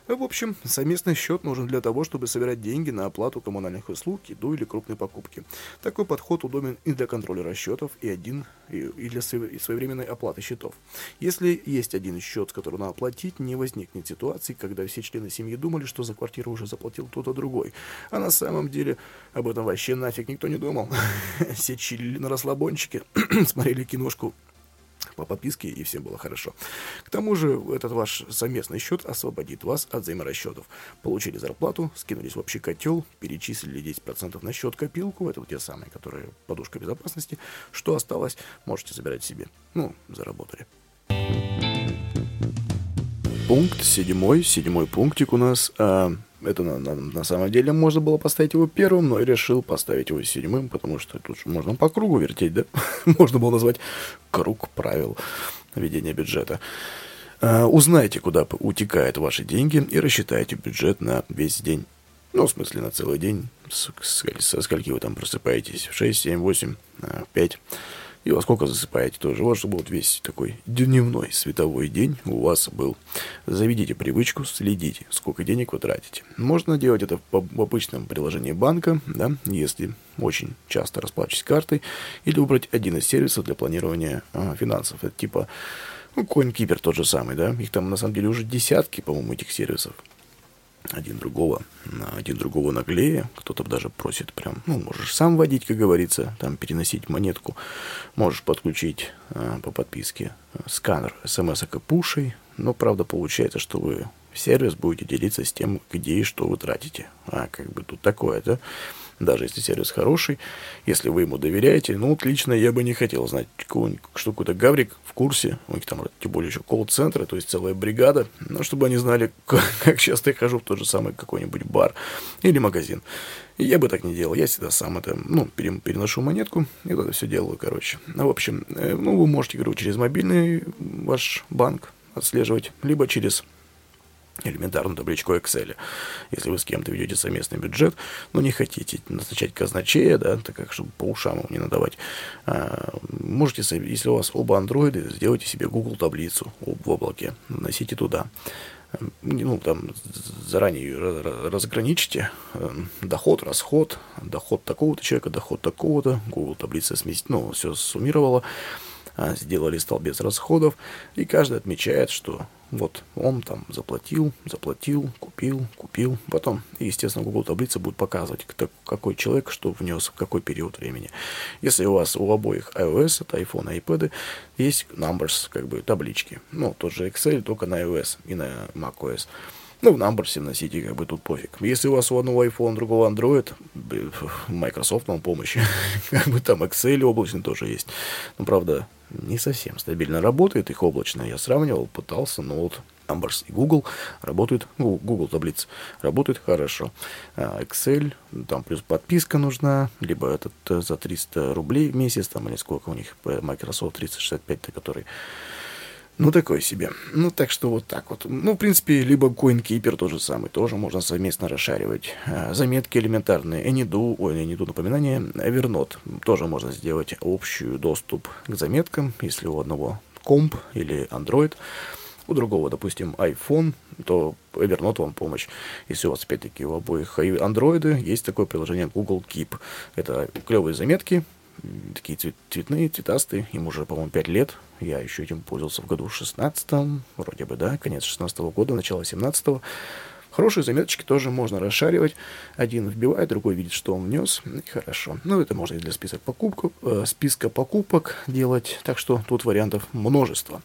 В общем, совместный счет нужен для того, чтобы собирать деньги на оплату коммунальных услуг, еду или крупные покупки. Такой подход удобен и для контроля расчетов, и один и для своевременной оплаты счетов. Если есть один счет, который надо оплатить, не возникнет ситуации, когда все члены семьи думали, что за квартиру уже заплатил кто-то другой. А на самом деле об этом вообще нафиг никто не думал. Все чилили на расслабончике, смотрели киношку по подписке, и всем было хорошо. К тому же, этот ваш совместный счет освободит вас от взаиморасчетов. Получили зарплату, скинулись в общий котел, перечислили 10% на счет копилку, это вот те самые, которые подушка безопасности. Что осталось, можете забирать себе. Ну, заработали. Пункт седьмой, седьмой пунктик у нас. А, это на, на, на самом деле можно было поставить его первым, но я решил поставить его седьмым, потому что тут же можно по кругу вертеть, да? можно было назвать круг правил ведения бюджета. А, узнайте, куда утекают ваши деньги и рассчитайте бюджет на весь день. Ну, в смысле, на целый день. С, с, со скольки вы там просыпаетесь? В 6, 7, 8, 5 и во сколько засыпаете тоже. Вот чтобы вот весь такой дневной световой день у вас был. Заведите привычку, следите, сколько денег вы тратите. Можно делать это в обычном приложении банка, да, если очень часто расплачиваетесь картой, или выбрать один из сервисов для планирования а, финансов. Это типа ну, CoinKeeper тот же самый, да, их там на самом деле уже десятки, по-моему, этих сервисов один другого, один другого наглее. Кто-то даже просит прям, ну, можешь сам водить, как говорится, там переносить монетку. Можешь подключить э, по подписке э, сканер смс-ок и пушей. Но, правда, получается, что вы сервис будете делиться с тем, где и что вы тратите. А как бы тут такое, да? даже если сервис хороший, если вы ему доверяете, ну, вот лично я бы не хотел знать, что какой-то гаврик в курсе, у них там, тем более еще колл-центры, то есть целая бригада, но чтобы они знали, как часто я хожу в тот же самый какой-нибудь бар или магазин. И я бы так не делал, я всегда сам это, ну, переношу монетку, и это все делаю, короче. Ну, в общем, э, ну, вы можете, говорю, через мобильный ваш банк отслеживать, либо через элементарную табличку Excel. Если вы с кем-то ведете совместный бюджет, но не хотите назначать казначея, да, так как, чтобы по ушам ему не надавать, а, можете, если у вас оба андроиды, сделайте себе Google таблицу в облаке, носите туда. Ну, там заранее разграничите доход, расход, доход такого-то человека, доход такого-то, Google таблица сместить, ну, все суммировала, а, сделали столбец расходов, и каждый отмечает, что вот он там заплатил, заплатил, купил, купил. Потом, естественно, Google таблица будет показывать, кто, какой человек что внес в какой период времени. Если у вас у обоих iOS, это iPhone и iPad, есть numbers, как бы таблички. Ну, тот же Excel, только на iOS и на macOS. Ну, в Numbers вносите, как бы тут пофиг. Если у вас у одного iPhone, другого Android, Microsoft вам помощь. как бы там Excel облачный тоже есть. Но, правда, не совсем стабильно работает, их облачно я сравнивал, пытался, но вот Numbers и Google работают, Google, таблицы работают хорошо. А Excel, там плюс подписка нужна, либо этот э, за 300 рублей в месяц, там или сколько у них, Microsoft 365, который ну, такой себе. Ну, так что вот так вот. Ну, в принципе, либо CoinKeeper тот же самый, тоже можно совместно расшаривать. А, заметки элементарные. Anydo, ой, Anydo напоминание, Evernote. Тоже можно сделать общий доступ к заметкам, если у одного комп или Android. У другого, допустим, iPhone, то Evernote вам помощь. Если у вас, опять-таки, у обоих андроиды, есть такое приложение Google Keep. Это клевые заметки, такие цвет, цветные, цветастые. Им уже, по-моему, 5 лет. Я еще этим пользовался в году 16 вроде бы, да, конец 16 -го года, начало 17 -го. Хорошие заметочки тоже можно расшаривать. Один вбивает, другой видит, что он внес. И хорошо. Ну, это можно и для списка покупок, э, списка покупок делать. Так что тут вариантов множество.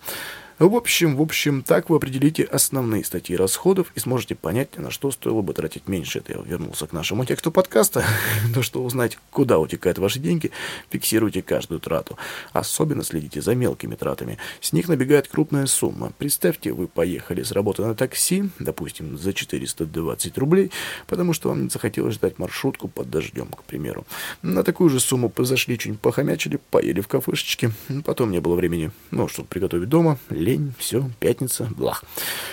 В общем, в общем, так вы определите основные статьи расходов и сможете понять, на что стоило бы тратить меньше. Это я вернулся к нашему тексту подкаста. То, что узнать, куда утекают ваши деньги, фиксируйте каждую трату. Особенно следите за мелкими тратами. С них набегает крупная сумма. Представьте, вы поехали с работы на такси, допустим, за 420 рублей, потому что вам не захотелось ждать маршрутку под дождем, к примеру. На такую же сумму зашли, чуть похомячили, поели в кафешечке. Потом не было времени, ну, чтобы приготовить дома, лень, все, пятница, блах.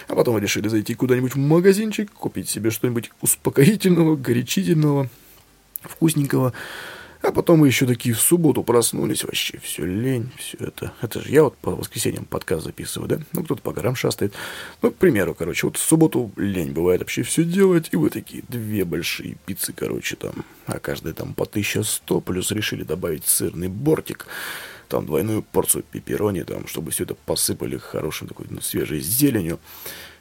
А потом решили зайти куда-нибудь в магазинчик, купить себе что-нибудь успокоительного, горячительного, вкусненького. А потом вы еще такие в субботу проснулись, вообще все лень, все это. Это же я вот по воскресеньям подкаст записываю, да? Ну, кто-то по горам шастает. Ну, к примеру, короче, вот в субботу лень бывает вообще все делать, и вы такие две большие пиццы, короче, там, а каждая там по 1100, плюс решили добавить сырный бортик, там двойную порцию пепперони, там, чтобы все это посыпали хорошим такой, ну, свежей зеленью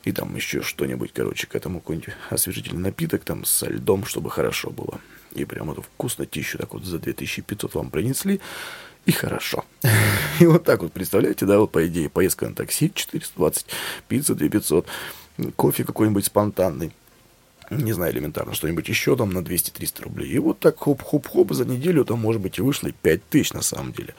и там еще что-нибудь, короче, к этому какой-нибудь освежительный напиток там со льдом, чтобы хорошо было. И прям эту вкуснотищу так вот за 2500 вам принесли, и хорошо. И вот так вот, представляете, да, вот по идее поездка на такси 420, пицца 2500, кофе какой-нибудь спонтанный, не знаю, элементарно, что-нибудь еще там на 200-300 рублей. И вот так хоп-хоп-хоп за неделю там, может быть, и вышло и 5000 на самом деле.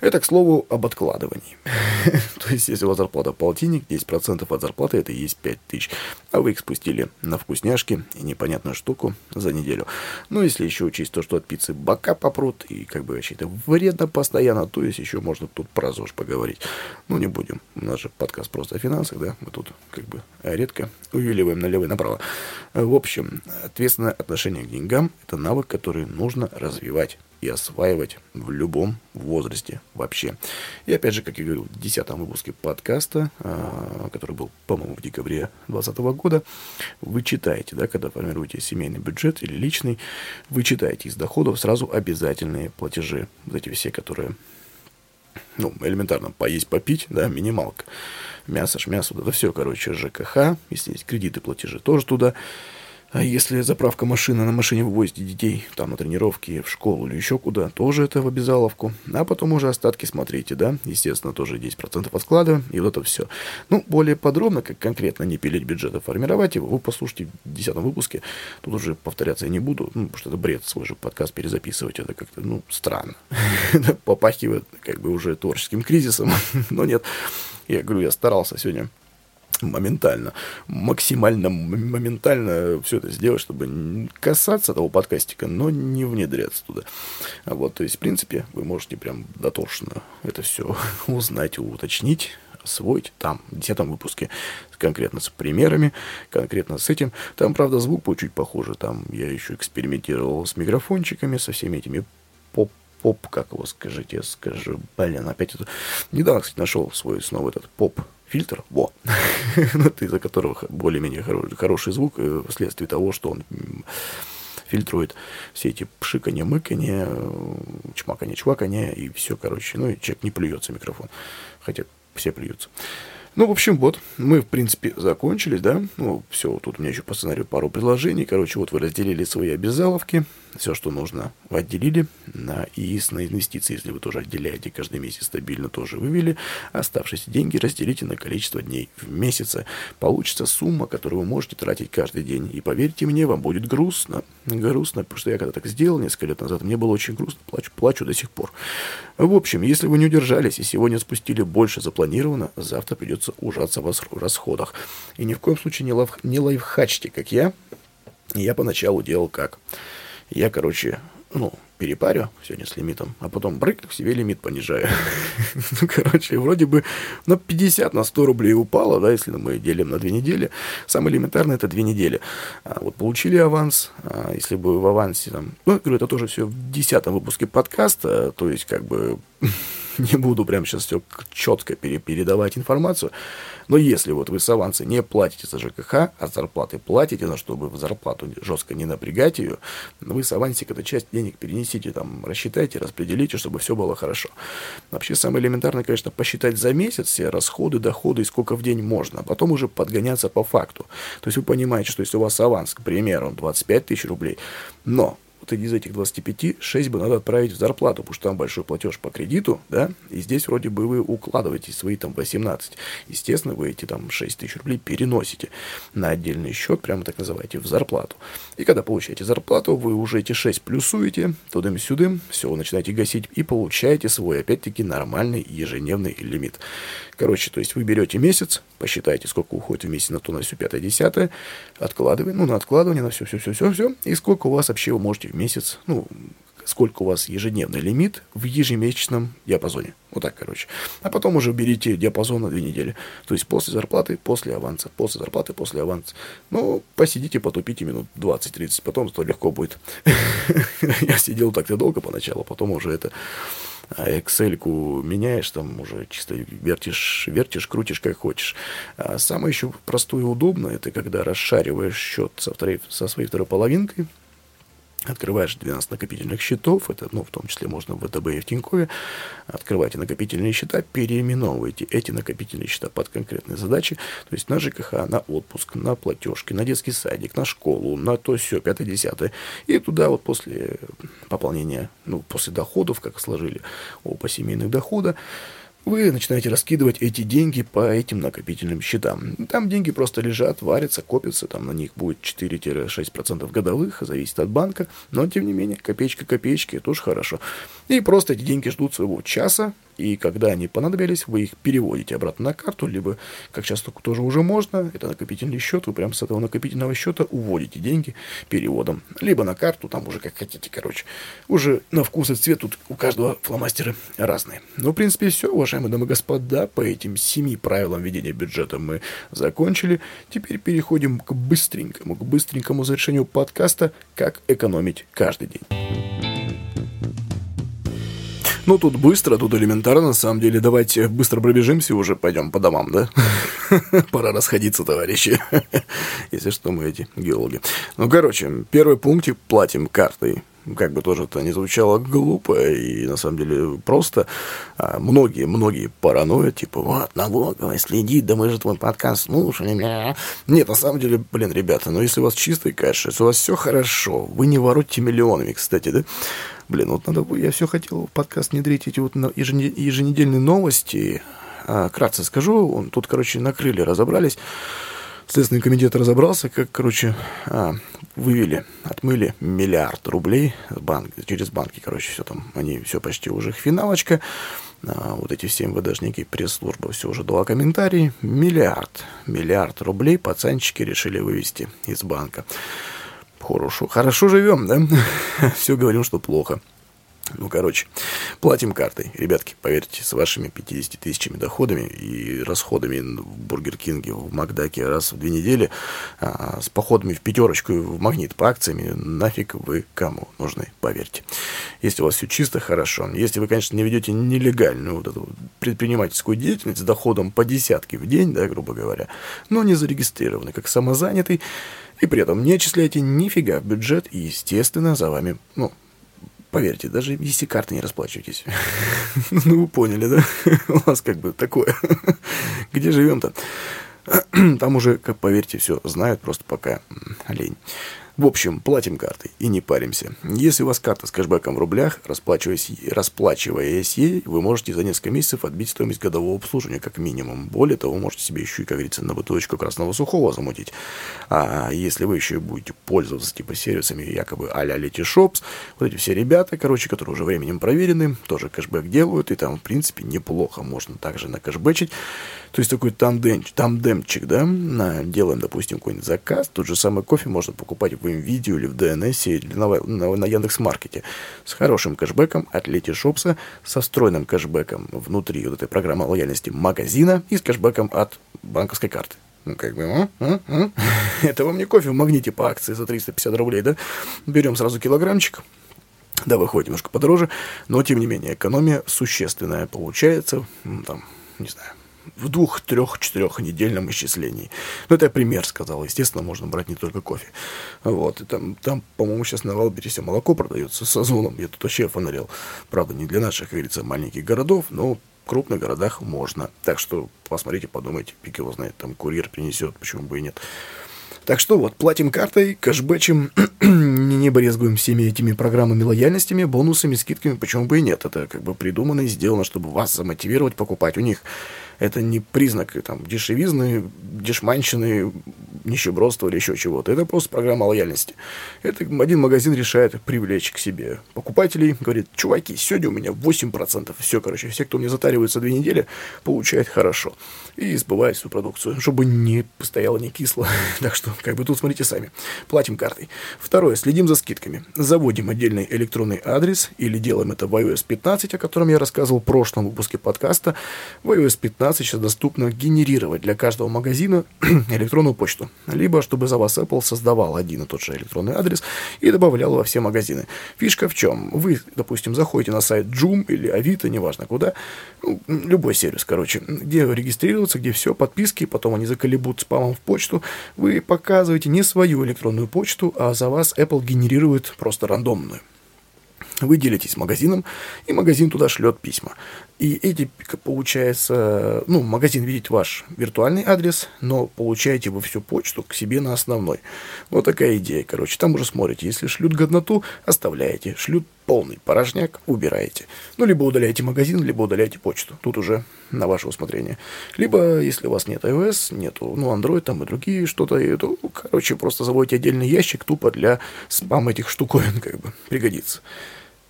Это, к слову, об откладывании. То есть, если у вас зарплата полтинник, 10% от зарплаты это и есть 5000, а вы их спустили на вкусняшки и непонятную штуку за неделю. Ну, если еще учесть то, что от пиццы бока попрут, и как бы вообще это вредно постоянно, то есть еще можно тут про ЗОЖ поговорить. Ну, не будем. У нас же подкаст просто о финансах, да, мы тут как бы редко увиливаем налево и направо. В общем, ответственное отношение к деньгам – это навык, который нужно развивать и осваивать в любом возрасте вообще. И опять же, как я говорил, в 10 выпуске подкаста, а, который был, по-моему, в декабре 2020 года, вы читаете, да, когда формируете семейный бюджет или личный, вы читаете из доходов сразу обязательные платежи. Вот эти все, которые ну, элементарно поесть, попить, да, минималка. Мясо, ж мясо, вот это все, короче, ЖКХ, если есть кредиты, платежи, тоже туда. А если заправка машины, на машине вы возите детей там на тренировки, в школу или еще куда, тоже это в обязаловку. А потом уже остатки смотрите, да, естественно, тоже 10% откладываем, и вот это все. Ну, более подробно, как конкретно не пилить бюджет, а формировать его, вы послушайте в 10 выпуске. Тут уже повторяться я не буду, ну, потому что это бред, свой же подкаст перезаписывать, это как-то, ну, странно. Попахивает как бы уже творческим кризисом, но нет. Я говорю, я старался сегодня моментально, максимально моментально все это сделать, чтобы касаться того подкастика, но не внедряться туда. Вот, то есть, в принципе, вы можете прям дотошно это все узнать, уточнить, освоить там, в десятом выпуске, конкретно с примерами, конкретно с этим. Там, правда, звук был чуть похоже, там я еще экспериментировал с микрофончиками, со всеми этими поп поп, как его скажите, скажу, блин, опять это... Недавно, кстати, нашел свой снова этот поп фильтр, во, из-за которого более-менее хороший звук, э, вследствие того, что он фильтрует все эти пшиканье, мыканье, чмаканье, чваканье, и все, короче. Ну, и человек не плюется микрофон, хотя все плюются. Ну, в общем, вот, мы, в принципе, закончились, да. Ну, все, тут у меня еще по сценарию пару предложений. Короче, вот вы разделили свои обязаловки все, что нужно, вы отделили. На ИИС, на инвестиции, если вы тоже отделяете каждый месяц стабильно, тоже вывели. Оставшиеся деньги разделите на количество дней в месяце. Получится сумма, которую вы можете тратить каждый день. И поверьте мне, вам будет грустно. Грустно, потому что я когда так сделал несколько лет назад, мне было очень грустно, плачу, плачу до сих пор. В общем, если вы не удержались и сегодня спустили больше запланировано, завтра придется ужаться в расходах. И ни в коем случае не, лайф, не лайфхачьте, как я. Я поначалу делал как? Я, короче, ну, перепарю сегодня с лимитом, а потом брык, себе лимит понижаю. ну, короче, вроде бы на 50, на 100 рублей упало, да, если мы делим на две недели. Самое элементарное это две недели. А, вот получили аванс, а, если бы в авансе там, ну, говорю, это тоже все в десятом выпуске подкаста, то есть как бы не буду прямо сейчас все четко передавать информацию, но если вот вы с аванса не платите за ЖКХ, а зарплаты платите, но чтобы в зарплату жестко не напрягать ее, вы с авансик эту часть денег перенесите, там, рассчитайте, распределите, чтобы все было хорошо. Вообще самое элементарное, конечно, посчитать за месяц все расходы, доходы и сколько в день можно, а потом уже подгоняться по факту. То есть вы понимаете, что если у вас аванс, к примеру, 25 тысяч рублей, но вот из этих 25 6 бы надо отправить в зарплату, потому что там большой платеж по кредиту, да, и здесь вроде бы вы укладываете свои там 18. Естественно, вы эти там 6 тысяч рублей переносите на отдельный счет, прямо так называете, в зарплату. И когда получаете зарплату, вы уже эти 6 плюсуете, тудым-сюдым, все, начинаете гасить и получаете свой, опять-таки, нормальный ежедневный лимит. Короче, то есть вы берете месяц, посчитайте, сколько уходит в месяц на то, на все, пятое, десятое, откладываем, ну, на откладывание, на все, все, все, все, все, и сколько у вас вообще вы можете в месяц, ну, сколько у вас ежедневный лимит в ежемесячном диапазоне. Вот так, короче. А потом уже берите диапазон на две недели. То есть после зарплаты, после аванса, после зарплаты, после аванса. Ну, посидите, потупите минут 20-30, потом то легко будет. Я сидел так-то долго поначалу, потом уже это а Excel-ку меняешь, там уже чисто вертишь, вертишь, крутишь как хочешь. А самое еще простое и удобное, это когда расшариваешь счет со, второй, со своей второй половинкой, Открываешь 12 накопительных счетов, это, ну, в том числе можно в ВТБ и в Тинькове. Открывайте накопительные счета, переименовывайте эти накопительные счета под конкретные задачи, то есть на ЖКХ, на отпуск, на платежки, на детский садик, на школу, на то все, 5-10. И туда вот после пополнения, ну, после доходов, как сложили оба семейных дохода, вы начинаете раскидывать эти деньги по этим накопительным счетам. Там деньги просто лежат, варятся, копятся, там на них будет 4-6% годовых, зависит от банка, но тем не менее, копеечка копеечки, это уж хорошо. И просто эти деньги ждут своего часа, и когда они понадобились, вы их переводите обратно на карту, либо, как сейчас тоже уже можно, это накопительный счет, вы прямо с этого накопительного счета уводите деньги переводом, либо на карту, там уже как хотите, короче. Уже на вкус и цвет тут у каждого фломастеры разные. Ну, в принципе, все, уважаемые дамы и господа, по этим семи правилам ведения бюджета мы закончили. Теперь переходим к быстренькому, к быстренькому завершению подкаста «Как экономить каждый день». Ну, тут быстро, тут элементарно, на самом деле. Давайте быстро пробежимся уже пойдем по домам, да? Пора расходиться, товарищи. Если что, мы эти геологи. Ну, короче, первый пунктик платим картой как бы тоже это не звучало глупо и на самом деле просто а, многие, многие параноят, типа, вот, налоговая следит, да мы же твой подкаст слушали, бля. Нет, на самом деле, блин, ребята, ну если у вас чистый кэш, если у вас все хорошо, вы не воротите миллионами, кстати, да, Блин, вот надо бы, я все хотел в подкаст внедрить эти вот еженедельные новости. А, кратко скажу, он тут, короче, накрыли, разобрались. Следственный комитет разобрался, как, короче, а, вывели, отмыли миллиард рублей банк, через банки, короче, все там, они все почти уже финалочка. А, вот эти все МВДшники, пресс-служба все уже дала комментарий. Миллиард, миллиард рублей пацанчики решили вывести из банка. Хорошо, хорошо живем, да? Все говорим, что плохо. Ну, короче, платим картой. Ребятки, поверьте, с вашими 50 тысячами доходами и расходами в Бургер Кинге, в Макдаке раз в две недели, а, с походами в пятерочку и в магнит по акциями, нафиг вы кому нужны, поверьте. Если у вас все чисто, хорошо. Если вы, конечно, не ведете нелегальную вот эту предпринимательскую деятельность с доходом по десятке в день, да, грубо говоря, но не зарегистрированы как самозанятый, и при этом не отчисляете нифига в бюджет, и, естественно, за вами, ну, поверьте, даже если карты не расплачиваетесь. ну, вы поняли, да? У нас как бы такое. Где живем-то? Там уже, как поверьте, все знают, просто пока лень. В общем, платим картой и не паримся. Если у вас карта с кэшбэком в рублях, расплачиваясь, расплачиваясь ей, вы можете за несколько месяцев отбить стоимость годового обслуживания как минимум. Более того, вы можете себе еще и, как говорится, на бутылочку красного сухого замутить. А если вы еще будете пользоваться типа сервисами якобы а-ля Letyshops, вот эти все ребята, короче, которые уже временем проверены, тоже кэшбэк делают, и там, в принципе, неплохо можно также накэшбэчить. То есть такой тандем, тандемчик, да, делаем, допустим, какой-нибудь заказ, тот же самый кофе можно покупать в видео или в DNS или на, на, на Яндекс.Маркете с хорошим кэшбэком от Лети Шопса, со встроенным кэшбэком внутри вот этой программы лояльности магазина и с кэшбэком от банковской карты. Ну, как бы, а? А? А? это вам не кофе в магните по акции за 350 рублей, да? Берем сразу килограммчик, да, выходит немножко подороже, но, тем не менее, экономия существенная получается, там, не знаю, в двух, трех, четырех недельном исчислении. Ну, это я пример сказал. Естественно, можно брать не только кофе. Вот. И там, там по-моему, сейчас на Валбересе молоко продается с озоном. Я тут вообще фонарил. Правда, не для наших, как говорится, маленьких городов, но в крупных городах можно. Так что посмотрите, подумайте, пик его знает, там курьер принесет, почему бы и нет. Так что вот, платим картой, кэшбэчем, не брезгуем всеми этими программами лояльностями, бонусами, скидками, почему бы и нет. Это как бы придумано и сделано, чтобы вас замотивировать покупать у них Это не признак там, дешевизны, дешманщины, нищебродства или еще чего-то. Это просто программа лояльности. Это один магазин решает привлечь к себе покупателей. Говорит, чуваки, сегодня у меня 8%. Все, короче, все, кто мне затаривается две недели, получает хорошо. И сбывает всю продукцию, чтобы не постояло, не кисло. так что, как бы тут смотрите сами. Платим картой. Второе, следим за скидками. Заводим отдельный электронный адрес или делаем это в iOS 15, о котором я рассказывал в прошлом выпуске подкаста. В iOS 15 сейчас доступно генерировать для каждого магазина электронную почту. Либо, чтобы за вас Apple создавал один и тот же электронный адрес и добавлял во все магазины. Фишка в чем? Вы, допустим, заходите на сайт Joom или Авито, неважно куда, ну, любой сервис, короче, где регистрироваться, где все, подписки, потом они заколебут спамом в почту. Вы показываете не свою электронную почту, а за вас Apple генерирует просто рандомную. Вы делитесь магазином, и магазин туда шлет письма. И эти, получается, ну, магазин видит ваш виртуальный адрес, но получаете вы всю почту к себе на основной. Вот такая идея, короче. Там уже смотрите, если шлют годноту, оставляете. Шлют полный порожняк, убираете. Ну, либо удаляете магазин, либо удаляете почту. Тут уже на ваше усмотрение. Либо, если у вас нет iOS, нету, ну, Android там и другие что-то, то, короче, просто заводите отдельный ящик тупо для спам этих штуковин, как бы, пригодится.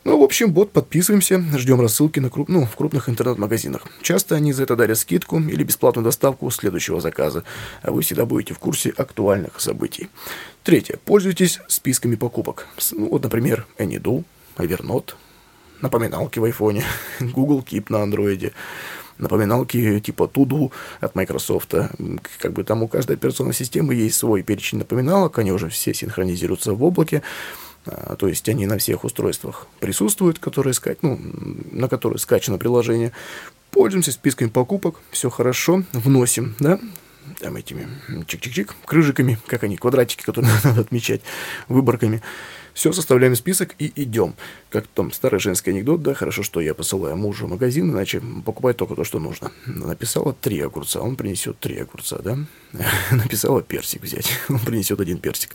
Ну, в общем, бот, подписываемся, ждем рассылки на круп... ну, в крупных интернет-магазинах. Часто они за это дарят скидку или бесплатную доставку следующего заказа, а вы всегда будете в курсе актуальных событий. Третье. Пользуйтесь списками покупок. Ну, вот, например, AnyDo, Evernote, напоминалки в айфоне, Google Keep на андроиде, напоминалки типа Туду от Microsoft. Как бы там у каждой операционной системы есть свой перечень напоминалок, они уже все синхронизируются в облаке. А, то есть они на всех устройствах присутствуют, которые скач... ну, на которые скачано приложение. Пользуемся списками покупок, все хорошо, вносим, да, там этими чик-чик-чик, крыжиками, как они, квадратики, которые надо отмечать, выборками. Все, составляем список и идем. Как там старый женский анекдот, да, хорошо, что я посылаю мужу в магазин, иначе покупает только то, что нужно. Написала три огурца, он принесет три огурца, да. Написала персик взять, он принесет один персик.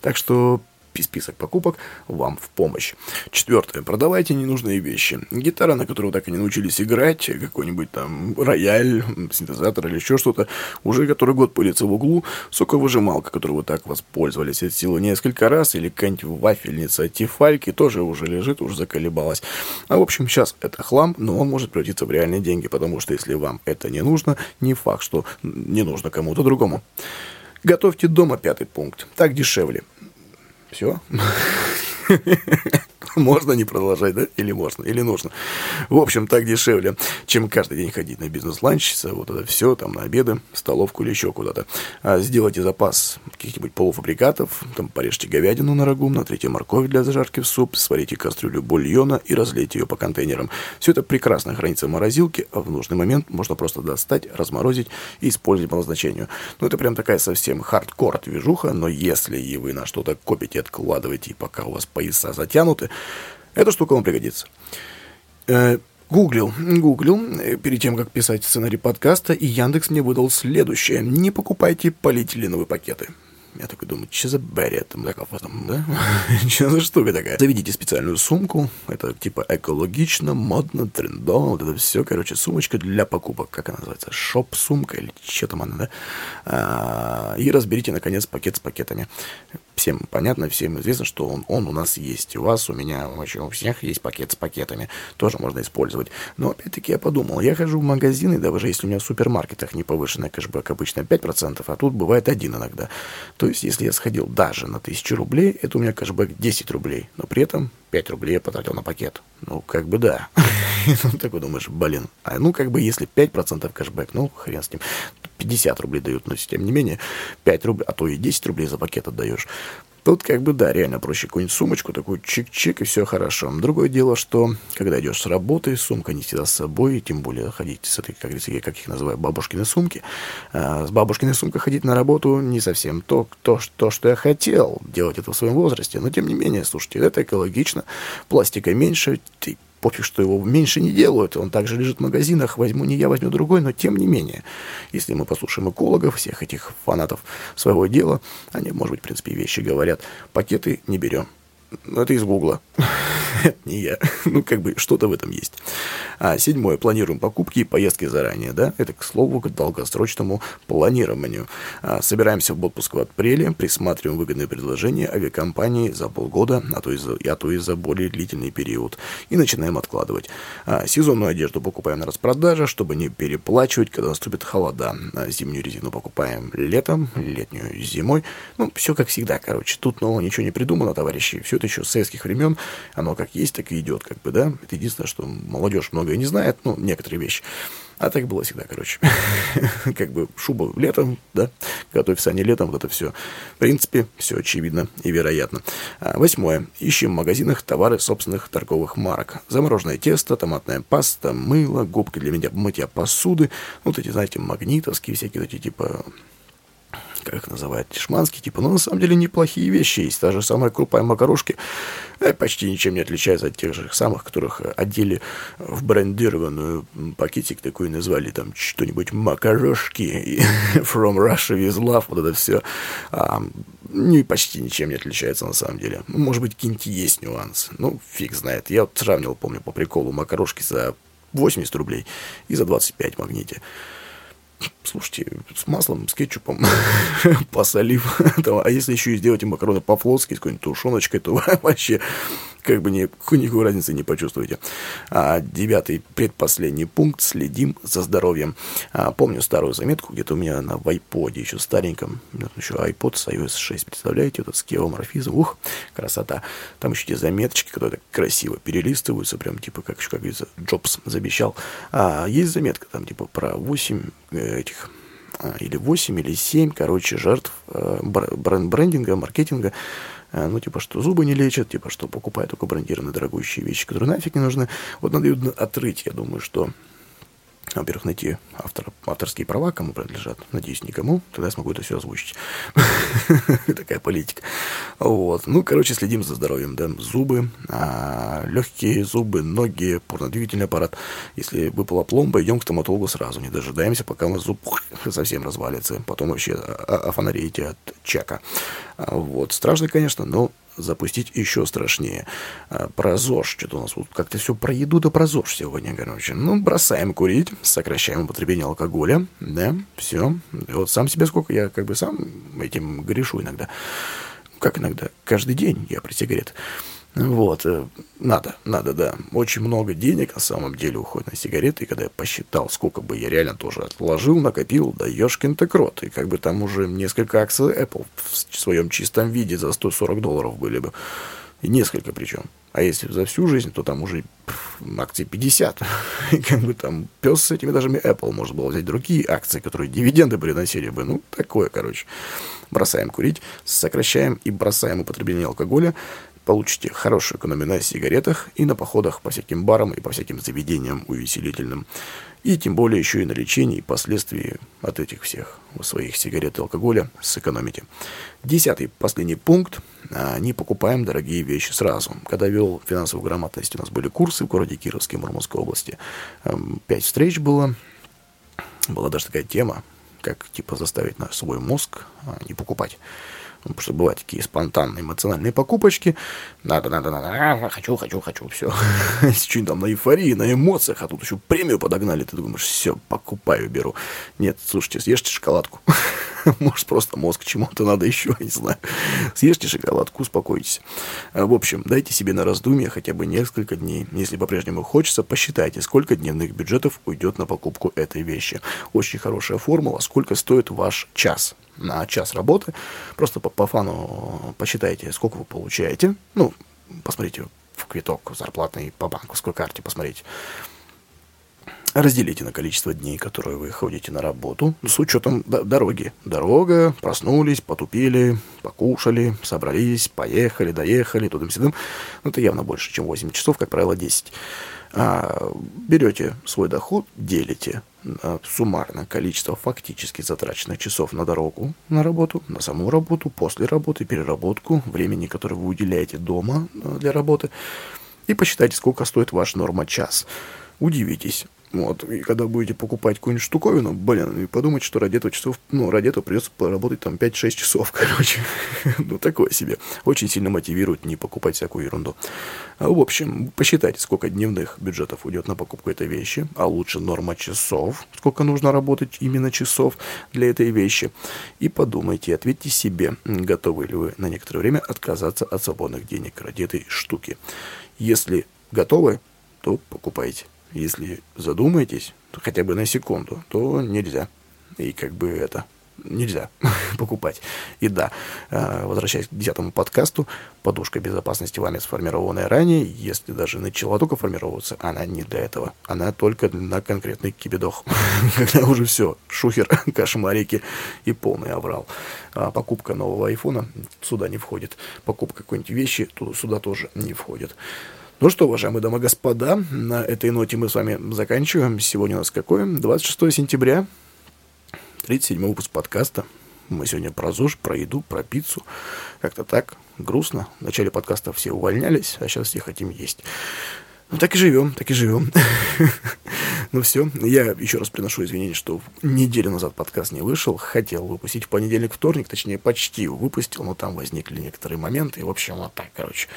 Так что список покупок вам в помощь. Четвертое. Продавайте ненужные вещи. Гитара, на которую так и не научились играть, какой-нибудь там рояль, синтезатор или еще что-то, уже который год пылится в углу, соковыжималка, которой вы так воспользовались от силы несколько раз, или какая-нибудь вафельница Тифальки тоже уже лежит, уже заколебалась. А в общем, сейчас это хлам, но он может превратиться в реальные деньги, потому что если вам это не нужно, не факт, что не нужно кому-то другому. Готовьте дома пятый пункт. Так дешевле. Все. Можно не продолжать, да? Или можно, или нужно. В общем, так дешевле, чем каждый день ходить на бизнес-ланч, вот это все, там, на обеды, столовку или еще куда-то. А сделайте запас каких-нибудь полуфабрикатов, там, порежьте говядину на рагу, натрите морковь для зажарки в суп, сварите кастрюлю бульона и разлейте ее по контейнерам. Все это прекрасно хранится в морозилке, а в нужный момент можно просто достать, разморозить и использовать по назначению. Ну, это прям такая совсем хардкор движуха, но если и вы на что-то копите, откладываете, и пока у вас пояса затянуты, эта штука вам пригодится. Э, гуглил, гуглил, э, перед тем, как писать сценарий подкаста, и Яндекс мне выдал следующее. Не покупайте полиэтиленовые пакеты. Я такой думаю, что за бред там там, да? что за штука такая? Заведите специальную сумку, это типа экологично, модно, трендово, вот это все, короче, сумочка для покупок, как она называется, шоп-сумка или что там она, да? А, и разберите, наконец, пакет с пакетами всем понятно, всем известно, что он, он у нас есть. У вас, у меня, вообще у всех есть пакет с пакетами. Тоже можно использовать. Но опять-таки я подумал, я хожу в магазины, даже если у меня в супермаркетах не повышенный кэшбэк обычно 5%, а тут бывает один иногда. То есть, если я сходил даже на 1000 рублей, это у меня кэшбэк 10 рублей. Но при этом 5 рублей я потратил на пакет. Ну, как бы да. Ну, такой думаешь, блин. А ну, как бы, если 5% кэшбэк, ну, хрен с ним. 50 рублей дают, но тем не менее 5 рублей, а то и 10 рублей за пакет отдаешь. Тут как бы, да, реально проще какую-нибудь сумочку, такую чик-чик, и все хорошо. Другое дело, что когда идешь с работы, сумка не всегда с собой, и тем более ходить с этой, как говорится, как их называю, бабушкины сумки. А, с бабушкиной сумкой ходить на работу не совсем то, то, то, что я хотел делать это в своем возрасте. Но тем не менее, слушайте, это экологично, пластика меньше, пофиг, что его меньше не делают, он также лежит в магазинах, возьму не я, возьму другой, но тем не менее, если мы послушаем экологов, всех этих фанатов своего дела, они, может быть, в принципе, вещи говорят, пакеты не берем. Ну, это из Гугла. не я. Ну, как бы что-то в этом есть. А, седьмое. Планируем покупки и поездки заранее, да? Это, к слову, к долгосрочному планированию. А, собираемся в отпуск в апреле, присматриваем выгодные предложения авиакомпании за полгода, а то и за, а то и за более длительный период. И начинаем откладывать. А, сезонную одежду покупаем на распродаже, чтобы не переплачивать, когда наступит холода. А, зимнюю резину покупаем летом, летнюю зимой. Ну, все как всегда, короче. Тут нового ничего не придумано, товарищи. Все это еще с советских времен. Оно как есть, так и идет, как бы, да. Это единственное, что молодежь многое не знает, ну, некоторые вещи. А так было всегда, короче. как бы шуба летом, да, готовь сани летом, вот это все. В принципе, все очевидно и вероятно. А, восьмое. Ищем в магазинах товары собственных торговых марок. Замороженное тесто, томатная паста, мыло, губки для мытья посуды. Вот эти, знаете, магнитовские всякие вот эти типа как называют, шманские, типа, но на самом деле неплохие вещи есть. Та же самая крупа и макарошки э, почти ничем не отличается от тех же самых, которых одели в брендированную пакетик такой назвали там что-нибудь макарошки from Russia with love, вот это все. А, не почти ничем не отличается на самом деле. Ну, может быть, какие-нибудь есть нюансы. Ну, фиг знает. Я вот сравнивал, помню, по приколу макарошки за 80 рублей и за 25 в магните слушайте, с маслом, с кетчупом, посолив. а если еще и сделать макароны по-флотски с какой-нибудь тушеночкой, то вообще как бы ни, никакой разницы не почувствуете. А, девятый, предпоследний пункт. Следим за здоровьем. А, помню старую заметку где-то у меня на вайподе, еще стареньком. Еще iPod с iOS 6, представляете? этот с кевоморфизм. Ух, красота. Там еще те заметочки, которые так красиво перелистываются, прям типа, как, как говорится, Джобс забещал. А, есть заметка там типа про 8 э, этих а, или 8, или 7, короче, жертв э, бренд-брендинга, маркетинга, ну, типа, что зубы не лечат, типа, что покупают только брендированные дорогущие вещи, которые нафиг не нужны. Вот надо ее отрыть, я думаю, что во-первых, найти автор, авторские права, кому принадлежат. Надеюсь, никому. Тогда я смогу это все озвучить. Такая политика. Вот. Ну, короче, следим за здоровьем. Да? Зубы, а, легкие зубы, ноги, порнодвигательный аппарат. Если выпала пломба, идем к стоматологу сразу. Не дожидаемся, пока у нас зуб совсем развалится. Потом вообще офонареете от чака. Вот. Страшно, конечно, но запустить еще страшнее. А, про ЗОЖ, что-то у нас вот как-то все про еду да про ЗОЖ сегодня, короче. Ну, бросаем курить, сокращаем употребление алкоголя, да, все. И вот сам себе сколько, я как бы сам этим грешу иногда. Как иногда? Каждый день я про сигарет. Вот, э, надо, надо, да. Очень много денег на самом деле уходит на сигареты, и когда я посчитал, сколько бы я реально тоже отложил, накопил, да ешкин-то крот. И как бы там уже несколько акций Apple в своем чистом виде за 140 долларов были бы. И несколько причем. А если за всю жизнь, то там уже акции 50. И как бы там пес с этими даже Apple можно было взять другие акции, которые дивиденды приносили бы. Ну, такое, короче. Бросаем курить, сокращаем и бросаем употребление алкоголя получите хорошую экономию на сигаретах и на походах по всяким барам и по всяким заведениям увеселительным. И тем более еще и на лечении и последствий от этих всех своих сигарет и алкоголя сэкономите. Десятый, последний пункт. А, не покупаем дорогие вещи сразу. Когда вел финансовую грамотность, у нас были курсы в городе Кировске, Мурманской области. Пять встреч было. Была даже такая тема, как типа заставить наш свой мозг а, не покупать. Ну, потому что бывают такие спонтанные эмоциональные покупочки. Надо, надо, надо, хочу, хочу, хочу, все. Чуть там на эйфории, на эмоциях, а тут еще премию подогнали. Ты думаешь, все, покупаю, беру. Нет, слушайте, съешьте шоколадку. Может, просто мозг чему-то надо еще, не знаю. Съешьте шоколадку, успокойтесь. В общем, дайте себе на раздумье хотя бы несколько дней. Если по-прежнему хочется, посчитайте, сколько дневных бюджетов уйдет на покупку этой вещи. Очень хорошая формула, сколько стоит ваш час на час работы. Просто по, по фану посчитайте, сколько вы получаете. Ну, посмотрите в квиток зарплатный по банковской карте, посмотрите. Разделите на количество дней, которые вы ходите на работу, с учетом дороги. Дорога, проснулись, потупили, покушали, собрались, поехали, доехали, тудым-сюдым. Ну, это явно больше, чем 8 часов, как правило, 10. А, берете свой доход, делите а, суммарно количество фактически затраченных часов на дорогу, на работу, на саму работу, после работы, переработку, времени, которое вы уделяете дома а, для работы, и посчитайте, сколько стоит ваш норма час. Удивитесь, Вот, и когда будете покупать какую-нибудь штуковину, блин, и подумать, что ради этого часов, ну, ради этого придется поработать там 5-6 часов, короче. ну, такое себе. Очень сильно мотивирует не покупать всякую ерунду. А, в общем, посчитайте, сколько дневных бюджетов уйдет на покупку этой вещи, а лучше норма часов, сколько нужно работать именно часов для этой вещи. И подумайте, ответьте себе, готовы ли вы на некоторое время отказаться от свободных денег ради этой штуки. Если готовы, то покупайте. Если задумаетесь, то хотя бы на секунду, то нельзя. И как бы это нельзя покупать. И да, а, возвращаясь к десятому подкасту, подушка безопасности вами сформированная ранее, если даже начала только формироваться, она не для этого. Она только на конкретный кибидох. Когда уже все, шухер, кошмарики и полный аврал. А покупка нового айфона сюда не входит. Покупка какой-нибудь вещи сюда тоже не входит. Ну что, уважаемые дамы и господа, на этой ноте мы с вами заканчиваем. Сегодня у нас какое? 26 сентября, 37 выпуск подкаста. Мы сегодня про ЗОЖ, про еду, про пиццу. Как-то так, грустно. В начале подкаста все увольнялись, а сейчас все хотим есть. Ну, так и живем, так и живем. ну, все. Я еще раз приношу извинения, что неделю назад подкаст не вышел. Хотел выпустить в понедельник, вторник, точнее, почти выпустил, но там возникли некоторые моменты. И, в общем, вот так, короче.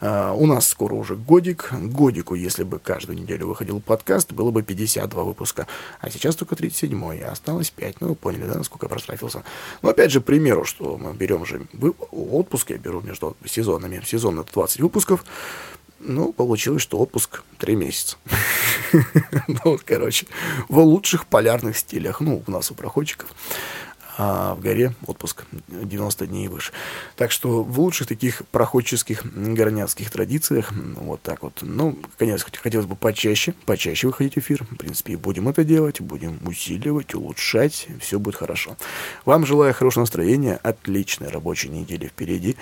А, у нас скоро уже годик. Годику, если бы каждую неделю выходил подкаст, было бы 52 выпуска. А сейчас только 37 и осталось 5. Ну, вы поняли, да, насколько я прострафился. Но, опять же, к примеру, что мы берем же отпуск, я беру между сезонами. Сезон это 20 выпусков. Ну, получилось, что отпуск три месяца. ну, вот, короче, в лучших полярных стилях. Ну, у нас у проходчиков а в горе отпуск 90 дней и выше. Так что в лучших таких проходческих горняцких традициях вот так вот. Ну, конечно, хотелось бы почаще, почаще выходить в эфир. В принципе, будем это делать, будем усиливать, улучшать, все будет хорошо. Вам желаю хорошего настроения, отличной рабочей недели впереди,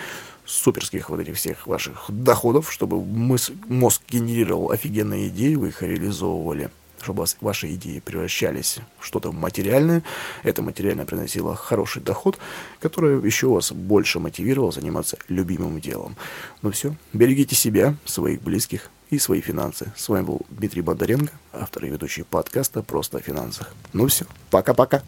суперских вот этих всех ваших доходов, чтобы мозг генерировал офигенные идеи, вы их реализовывали чтобы ваши идеи превращались в что-то материальное. Это материально приносило хороший доход, который еще вас больше мотивировал заниматься любимым делом. Ну все, берегите себя, своих близких и свои финансы. С вами был Дмитрий Бондаренко, автор и ведущий подкаста «Просто о финансах». Ну все, пока-пока.